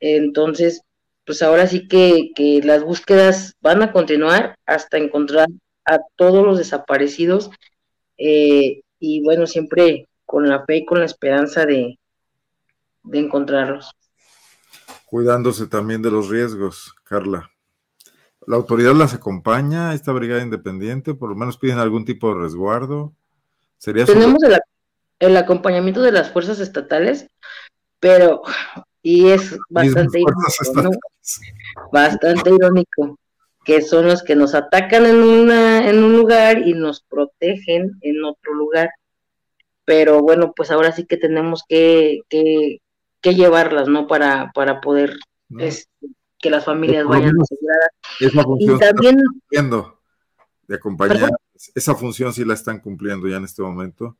Entonces, pues ahora sí que, que las búsquedas van a continuar hasta encontrar a todos los desaparecidos eh, y bueno, siempre con la fe y con la esperanza de, de encontrarlos. Cuidándose también de los riesgos, Carla. ¿La autoridad las acompaña esta brigada independiente? ¿Por lo menos piden algún tipo de resguardo? ¿Sería Tenemos el, acompañamiento de las fuerzas estatales, pero, y es bastante irónico, bastante irónico, que son los que nos atacan en, una, en un lugar y nos protegen en otro lugar. Pero bueno, pues ahora sí que tenemos que, que, llevarlas, ¿no? Para, para poder este, que las familias vayan aseguradas. Esa función y también, cumpliendo de acompañar, esa función sí la están cumpliendo ya en este momento.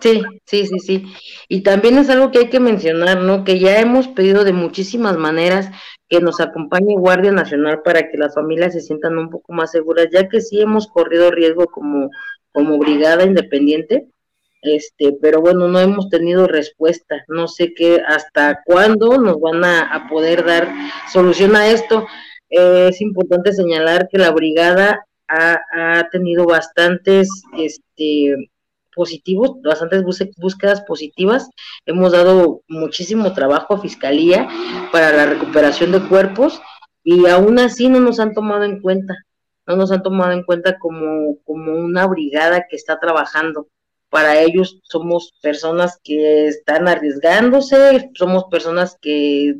Sí, sí, sí, sí. Y también es algo que hay que mencionar, ¿no? Que ya hemos pedido de muchísimas maneras que nos acompañe Guardia Nacional para que las familias se sientan un poco más seguras, ya que sí hemos corrido riesgo como, como brigada independiente este, pero bueno, no hemos tenido respuesta. No sé qué, hasta cuándo nos van a, poder dar solución a esto. Eh, es importante señalar que la brigada ha, ha tenido bastantes este, positivos, bastantes búsquedas positivas. Hemos dado muchísimo trabajo a Fiscalía para la recuperación de cuerpos y aún así no nos han tomado en cuenta, no nos han tomado en cuenta como, como una brigada que está trabajando para ellos somos personas que están arriesgándose, somos personas que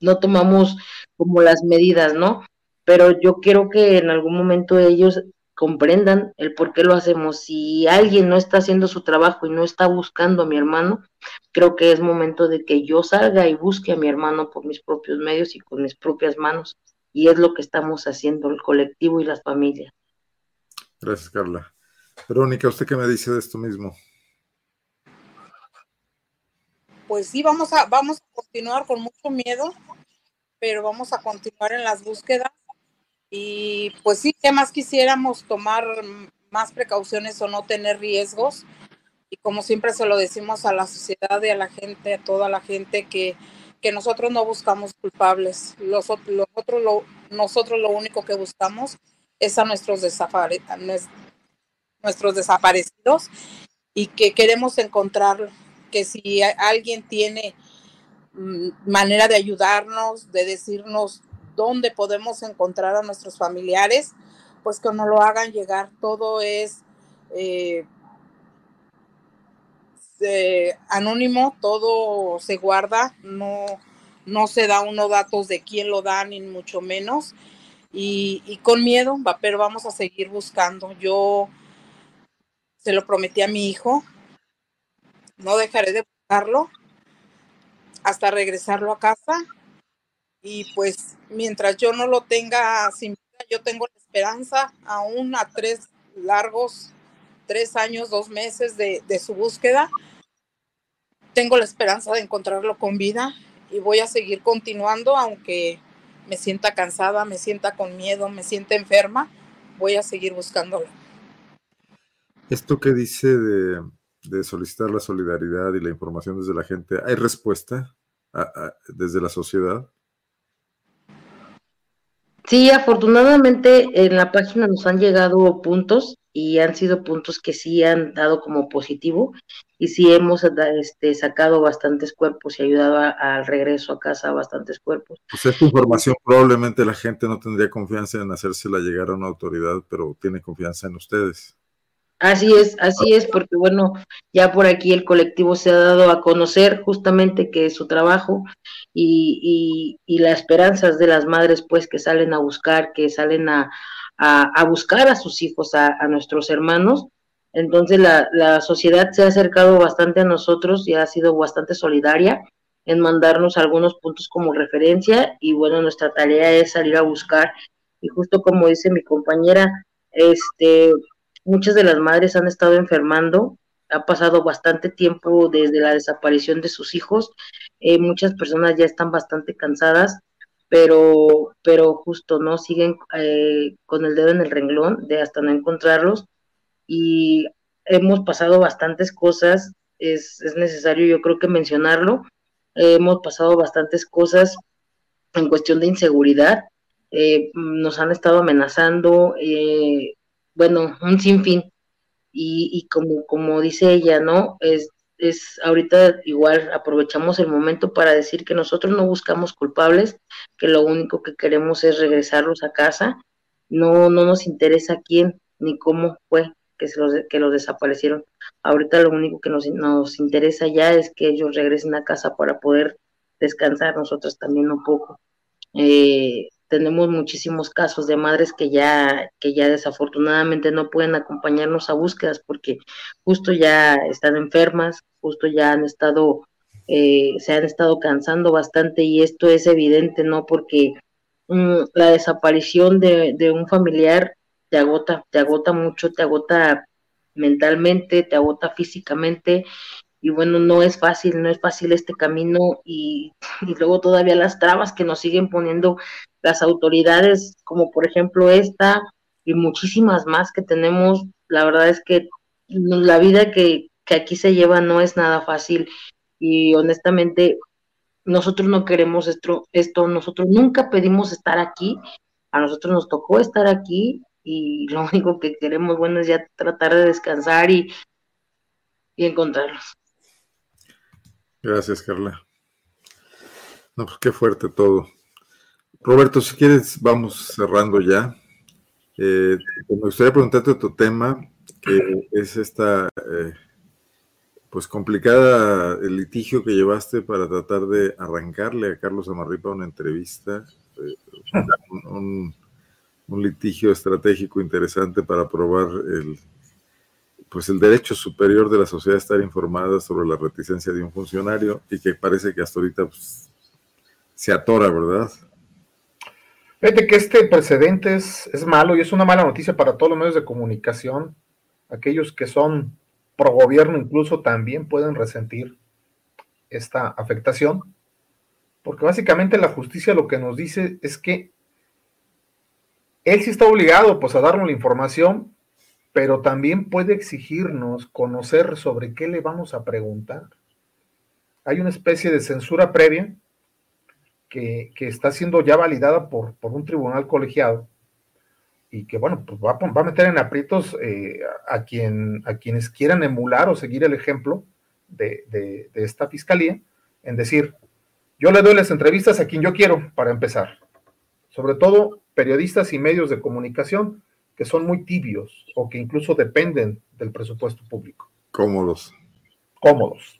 no tomamos como las medidas, ¿no? Pero yo quiero que en algún momento ellos comprendan el por qué lo hacemos. Si alguien no está haciendo su trabajo y no está buscando a mi hermano, creo que es momento de que yo salga y busque a mi hermano por mis propios medios y con mis propias manos. Y es lo que estamos haciendo el colectivo y las familias. Gracias, Carla. Verónica, ¿usted qué me dice de esto mismo? Pues sí, vamos a, vamos a continuar con mucho miedo, pero vamos a continuar en las búsquedas. Y pues sí, ¿qué más quisiéramos tomar más precauciones o no tener riesgos? Y como siempre se lo decimos a la sociedad y a la gente, a toda la gente, que, que nosotros no buscamos culpables. Lo, nosotros lo único que buscamos es a nuestros desaparecidos y que queremos encontrarlo, que si alguien tiene mm, manera de ayudarnos, de decirnos dónde podemos encontrar a nuestros familiares, pues que nos lo hagan llegar. Todo es eh, anónimo, todo se guarda, no, no se da uno datos de quién lo da, ni mucho menos. Y, con miedo, pero vamos a seguir buscando. Yo se lo prometí a mi hijo, no dejaré de buscarlo hasta regresarlo a casa. Y pues mientras yo no lo tenga sin vida, yo tengo la esperanza aún a tres largos, tres años, dos meses de, de su búsqueda. Tengo la esperanza de encontrarlo con vida y voy a seguir continuando aunque me sienta cansada, me sienta con miedo, me sienta enferma, voy a seguir buscándolo. Esto que dice de, solicitar la solidaridad y la información desde la gente, ¿hay respuesta desde la sociedad? Sí, afortunadamente en la página nos han llegado puntos y han sido puntos que sí han dado como positivo y sí hemos este, sacado bastantes cuerpos y ayudado al regreso a casa a bastantes cuerpos. Pues esta información probablemente la gente no tendría confianza en hacérsela llegar a una autoridad, pero tiene confianza en ustedes. Así es, así es, porque bueno, ya por aquí el colectivo se ha dado a conocer justamente que su trabajo y, y, y las esperanzas de las madres, pues, que salen a buscar, que salen a, a, buscar a sus hijos, a, a nuestros hermanos. Entonces la, la, sociedad se ha acercado bastante a nosotros y ha sido bastante solidaria en mandarnos algunos puntos como referencia. Y bueno, nuestra tarea es salir a buscar. Y justo como dice mi compañera, este, muchas de las madres han estado enfermando, ha pasado bastante tiempo desde la desaparición de sus hijos, eh, muchas personas ya están bastante cansadas, pero, pero justo no siguen eh, con el dedo en el renglón de hasta no encontrarlos y hemos pasado bastantes cosas, es, es necesario yo creo que mencionarlo, hemos pasado bastantes cosas en cuestión de inseguridad, eh, nos han estado amenazando, eh, bueno, un sinfín. Y, y como, como dice ella, ¿no? Es, es ahorita igual aprovechamos el momento para decir que nosotros no buscamos culpables, que lo único que queremos es regresarlos a casa. No, no nos interesa quién ni cómo fue que, se los, que los desaparecieron. Ahorita lo único que nos, nos interesa ya es que ellos regresen a casa para poder descansar nosotros también un poco. Eh, tenemos muchísimos casos de madres que ya, que ya desafortunadamente no pueden acompañarnos a búsquedas porque justo ya están enfermas, justo ya han estado, eh, se han estado cansando bastante y esto es evidente, ¿no? Porque mm, la desaparición de, de un familiar te agota, te agota mucho, te agota mentalmente, te agota físicamente y bueno, no es fácil, no es fácil este camino y, luego todavía las trabas que nos siguen poniendo las autoridades, como por ejemplo esta y muchísimas más que tenemos, la verdad es que la vida que, que aquí se lleva no es nada fácil y honestamente nosotros no queremos esto, esto, nosotros nunca pedimos estar aquí, a nosotros nos tocó estar aquí y lo único que queremos, bueno, es ya tratar de descansar y, y encontrarlos. Gracias, Carla. No, pues qué fuerte todo. Roberto, si quieres, vamos cerrando ya. Eh, me gustaría preguntarte otro tema, que es esta, eh, pues complicada, el litigio que llevaste para tratar de arrancarle a Carlos Amarripa una entrevista, eh, un, un, litigio estratégico interesante para probar el, pues el derecho superior de la sociedad a estar informada sobre la reticencia de un funcionario y que parece que hasta ahorita pues, se atora, ¿verdad? Fíjate que este precedente es, es, malo y es una mala noticia para todos los medios de comunicación. Aquellos que son pro gobierno incluso también pueden resentir esta afectación, porque básicamente la justicia lo que nos dice es que él sí está obligado pues a darnos la información, pero también puede exigirnos conocer sobre qué le vamos a preguntar. Hay una especie de censura previa que, que está siendo ya validada por, por, un tribunal colegiado y que, bueno, pues va, va a meter en aprietos eh, a, quien, a quienes quieran emular o seguir el ejemplo de, de, de esta fiscalía, en decir, yo le doy las entrevistas a quien yo quiero, para empezar. Sobre todo periodistas y medios de comunicación que son muy tibios o que incluso dependen del presupuesto público. Cómodos. Cómodos.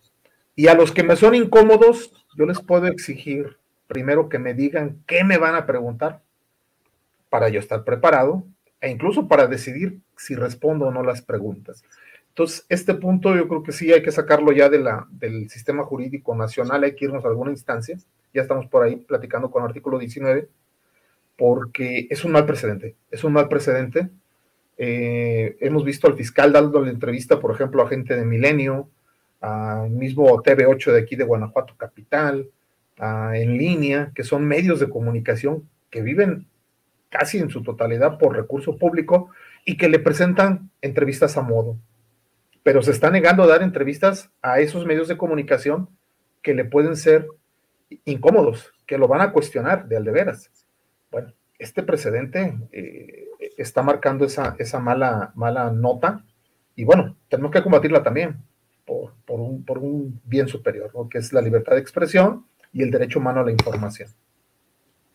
Y a los que me son incómodos, yo les puedo exigir primero que me digan qué me van a preguntar para yo estar preparado e incluso para decidir si respondo o no las preguntas. Entonces, este punto yo creo que sí hay que sacarlo ya de la, del sistema jurídico nacional, hay que irnos a alguna instancia, ya estamos por ahí platicando con el artículo 19, porque es un mal precedente, es un mal precedente. Eh, hemos visto al fiscal dando la entrevista, por ejemplo, a gente de Milenio, al mismo TV8 de aquí de Guanajuato Capital, en línea, que son medios de comunicación que viven casi en su totalidad por recurso público y que le presentan entrevistas a modo. Pero se está negando a dar entrevistas a esos medios de comunicación que le pueden ser incómodos, que lo van a cuestionar de al de veras bueno, este precedente eh, está marcando esa, esa mala, mala nota y bueno, tenemos que combatirla también por, por, un, por un, bien superior, ¿no? que es la libertad de expresión y el derecho humano a la información.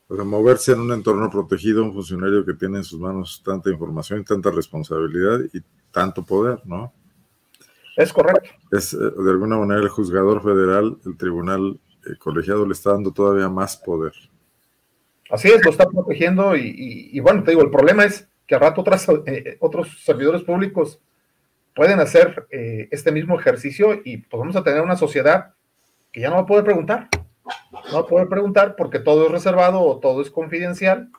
Para moverse en un entorno protegido, un funcionario que tiene en sus manos tanta información y tanta responsabilidad y tanto poder, ¿no? Es correcto. Es, eh, de alguna manera, el juzgador federal, el tribunal eh, colegiado le está dando todavía más poder. Así es, lo está protegiendo y, bueno, te digo, el problema es que a rato otras, eh, otros servidores públicos pueden hacer eh, este mismo ejercicio y pues vamos a tener una sociedad que ya no va a poder preguntar, No puede preguntar porque todo es reservado o todo es confidencial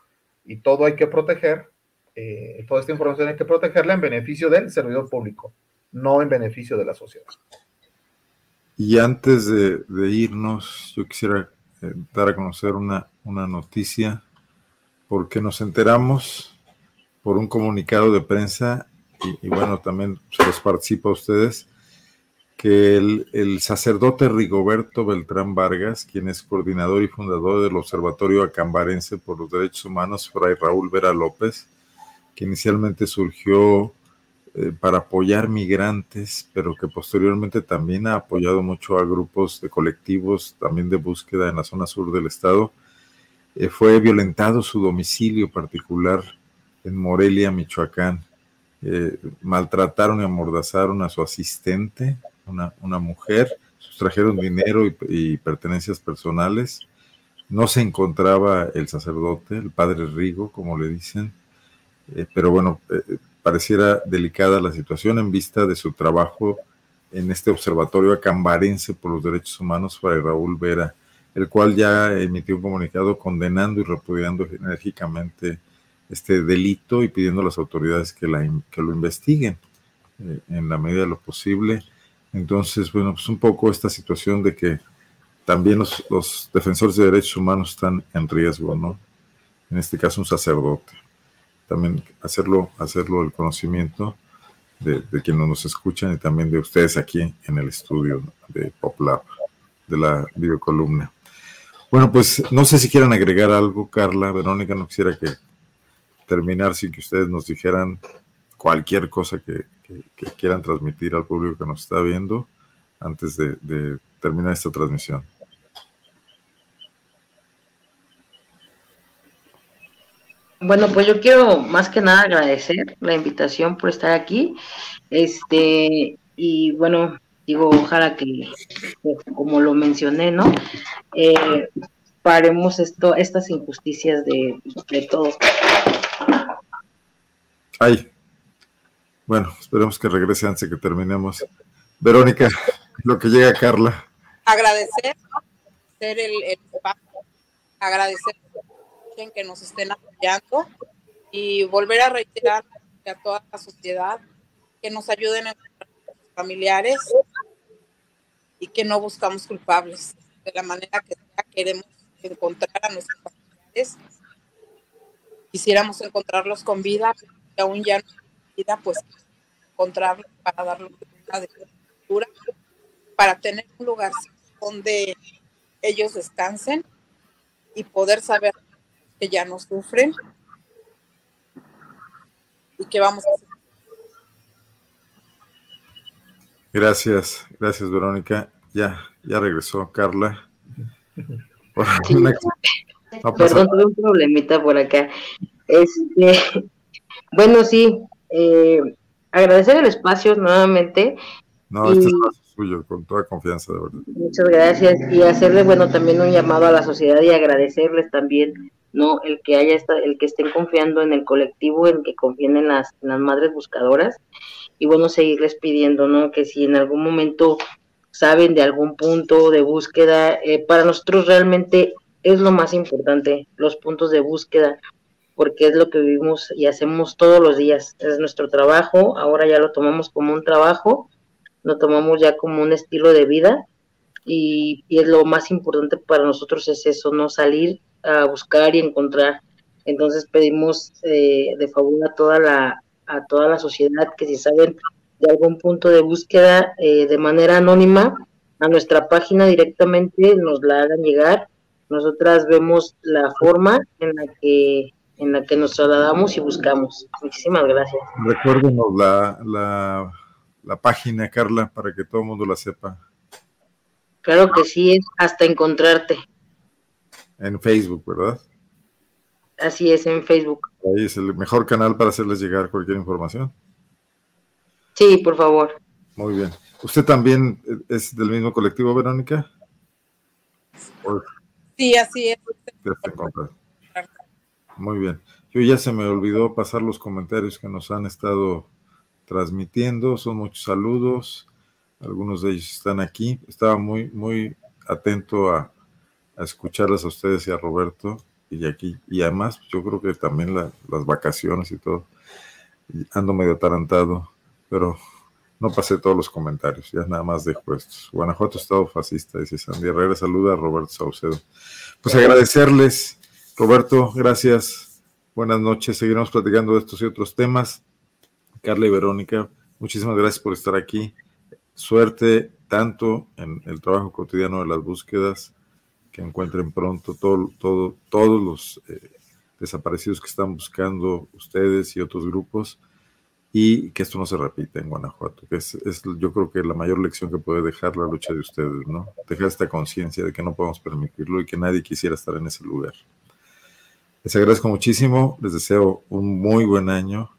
y todo hay que proteger. Eh, toda esta información hay que protegerla en beneficio del servidor público, no en beneficio de la sociedad. Y antes de, irnos, yo quisiera eh, dar a conocer una, una noticia, porque nos enteramos por un comunicado de prensa, y, bueno, también se los participa a ustedes, que el, sacerdote Rigoberto Beltrán Vargas, quien es coordinador y fundador del Observatorio Acambarense por los Derechos Humanos, Fray Raúl Vera López, que inicialmente surgió eh, para apoyar migrantes, pero que posteriormente también ha apoyado mucho a grupos de colectivos, también de búsqueda en la zona sur del estado, eh, fue violentado su domicilio particular en Morelia, Michoacán. Eh, maltrataron y amordazaron a su asistente, una, mujer, sustrajeron dinero y, pertenencias personales. No se encontraba el sacerdote, el padre Rigo, como le dicen, eh, pero bueno, eh, pareciera delicada la situación en vista de su trabajo en este observatorio acambarense por los derechos humanos, para Raúl Vera, el cual ya emitió un comunicado condenando y repudiando enérgicamente este delito y pidiendo a las autoridades que, la, que lo investiguen eh, en la medida de lo posible. Entonces, bueno, pues un poco esta situación de que también los, defensores de derechos humanos están en riesgo, ¿no? En este caso, un sacerdote. También hacerlo, hacerlo el conocimiento de, quienes nos escuchan y también de ustedes aquí en el estudio de PopLab, de la videocolumna. Bueno, pues no sé si quieran agregar algo, Carla, Verónica, no quisiera que terminar sin que ustedes nos dijeran cualquier cosa que, quieran transmitir al público que nos está viendo antes de, terminar esta transmisión. Bueno, pues yo quiero más que nada agradecer la invitación por estar aquí. Este, y bueno, digo, ojalá que, como lo mencioné, ¿no? Eh, paremos esto, estas injusticias de, de todos. Ay, bueno, esperemos que regrese antes de que terminemos. Verónica, lo que llega Carla. Agradecer, ser el, espacio, agradecer que nos estén apoyando y volver a reiterar a toda la sociedad que nos ayuden a nuestros familiares y que no buscamos culpables. De la manera que queremos encontrar a nuestros familiares. Quisiéramos encontrarlos con vida, pero aún ya no vida, pues encontrarlos para darles una de cultura, para tener un lugar donde ellos descansen y poder saber que ya no sufren y que vamos a hacer. Gracias, gracias Verónica. Ya, ya regresó Carla. Perdón, tuve un problemita por acá. Este, bueno, sí, eh, agradecer el espacio nuevamente. No, este espacio es suyo, con toda confianza, de verdad. Muchas gracias. Y hacerle, bueno, también un llamado a la sociedad y agradecerles también, ¿no? El que haya el que estén confiando en el colectivo, en que confíen en las, las madres buscadoras. Y bueno, seguirles pidiendo, ¿no? Que si en algún momento saben de algún punto de búsqueda, eh, para nosotros realmente es lo más importante, los puntos de búsqueda, porque es lo que vivimos y hacemos todos los días. Es nuestro trabajo, ahora ya lo tomamos como un trabajo, lo tomamos ya como un estilo de vida y, es lo más importante para nosotros es eso, no salir a buscar y encontrar. Entonces pedimos eh, de favor a toda la a toda la sociedad que si saben de algún punto de búsqueda eh, de manera anónima a nuestra página directamente nos la hagan llegar. Nosotras vemos la forma en la que en la que nos trasladamos y buscamos. Muchísimas gracias. Recuérdenos la, la, la página, Carla, para que todo el mundo la sepa. Claro que sí, es hasta encontrarte. En Facebook, ¿verdad? Así es, en Facebook. Ahí es el mejor canal para hacerles llegar cualquier información. Sí, por favor. Muy bien. ¿Usted también es del mismo colectivo, Verónica? Sí, así es. Muy bien. Yo ya se me olvidó pasar los comentarios que nos han estado transmitiendo. Son muchos saludos. Algunos de ellos están aquí. Estaba muy, muy atento a, a escucharlas a ustedes y a Roberto y aquí. Y además, yo creo que también las vacaciones y todo. Ando medio atarantado, pero no pasé todos los comentarios, ya nada más dejo estos. Guanajuato, Estado fascista, dice Sandy Herrera. Saluda a Roberto Saucedo. Pues agradecerles, Roberto, gracias. Buenas noches. Seguiremos platicando de estos y otros temas. Carla y Verónica, muchísimas gracias por estar aquí. Suerte tanto en el trabajo cotidiano de las búsquedas, que encuentren pronto todo, todo, todos los eh, desaparecidos que están buscando ustedes y otros grupos y que esto no se repita en Guanajuato, que es, es, yo creo que la mayor lección que puede dejar la lucha de ustedes, ¿no? Dejar esta conciencia de que no podemos permitirlo y que nadie quisiera estar en ese lugar. Les agradezco muchísimo, les deseo un muy buen año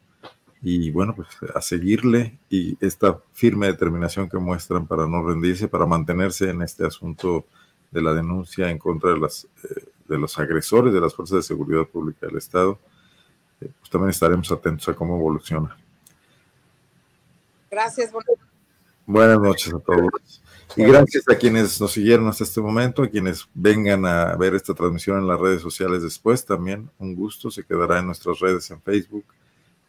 y bueno, pues a seguirle y esta firme determinación que muestran para no rendirse, para mantenerse en este asunto de la denuncia en contra de, las, eh, de los agresores de las fuerzas de seguridad pública del Estado, eh, pues también estaremos atentos a cómo evoluciona. Gracias. Buenas noches a todos. Y gracias a quienes nos siguieron hasta este momento, a quienes vengan a ver esta transmisión en las redes sociales después, también un gusto, se quedará en nuestras redes en Facebook,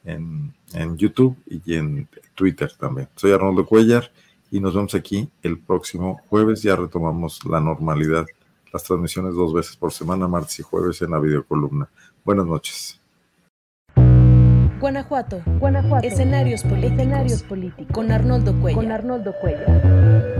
en, en YouTube y en Twitter también. Soy Arnoldo Cuellar y nos vemos aquí el próximo jueves, ya retomamos la normalidad, las transmisiones dos veces por semana, martes y jueves en la videocolumna. Buenas noches. Guanajuato. Guanajuato. Escenarios políticos. Escenarios políticos. Con Arnoldo Cuellar. Con Arnoldo Cuellar.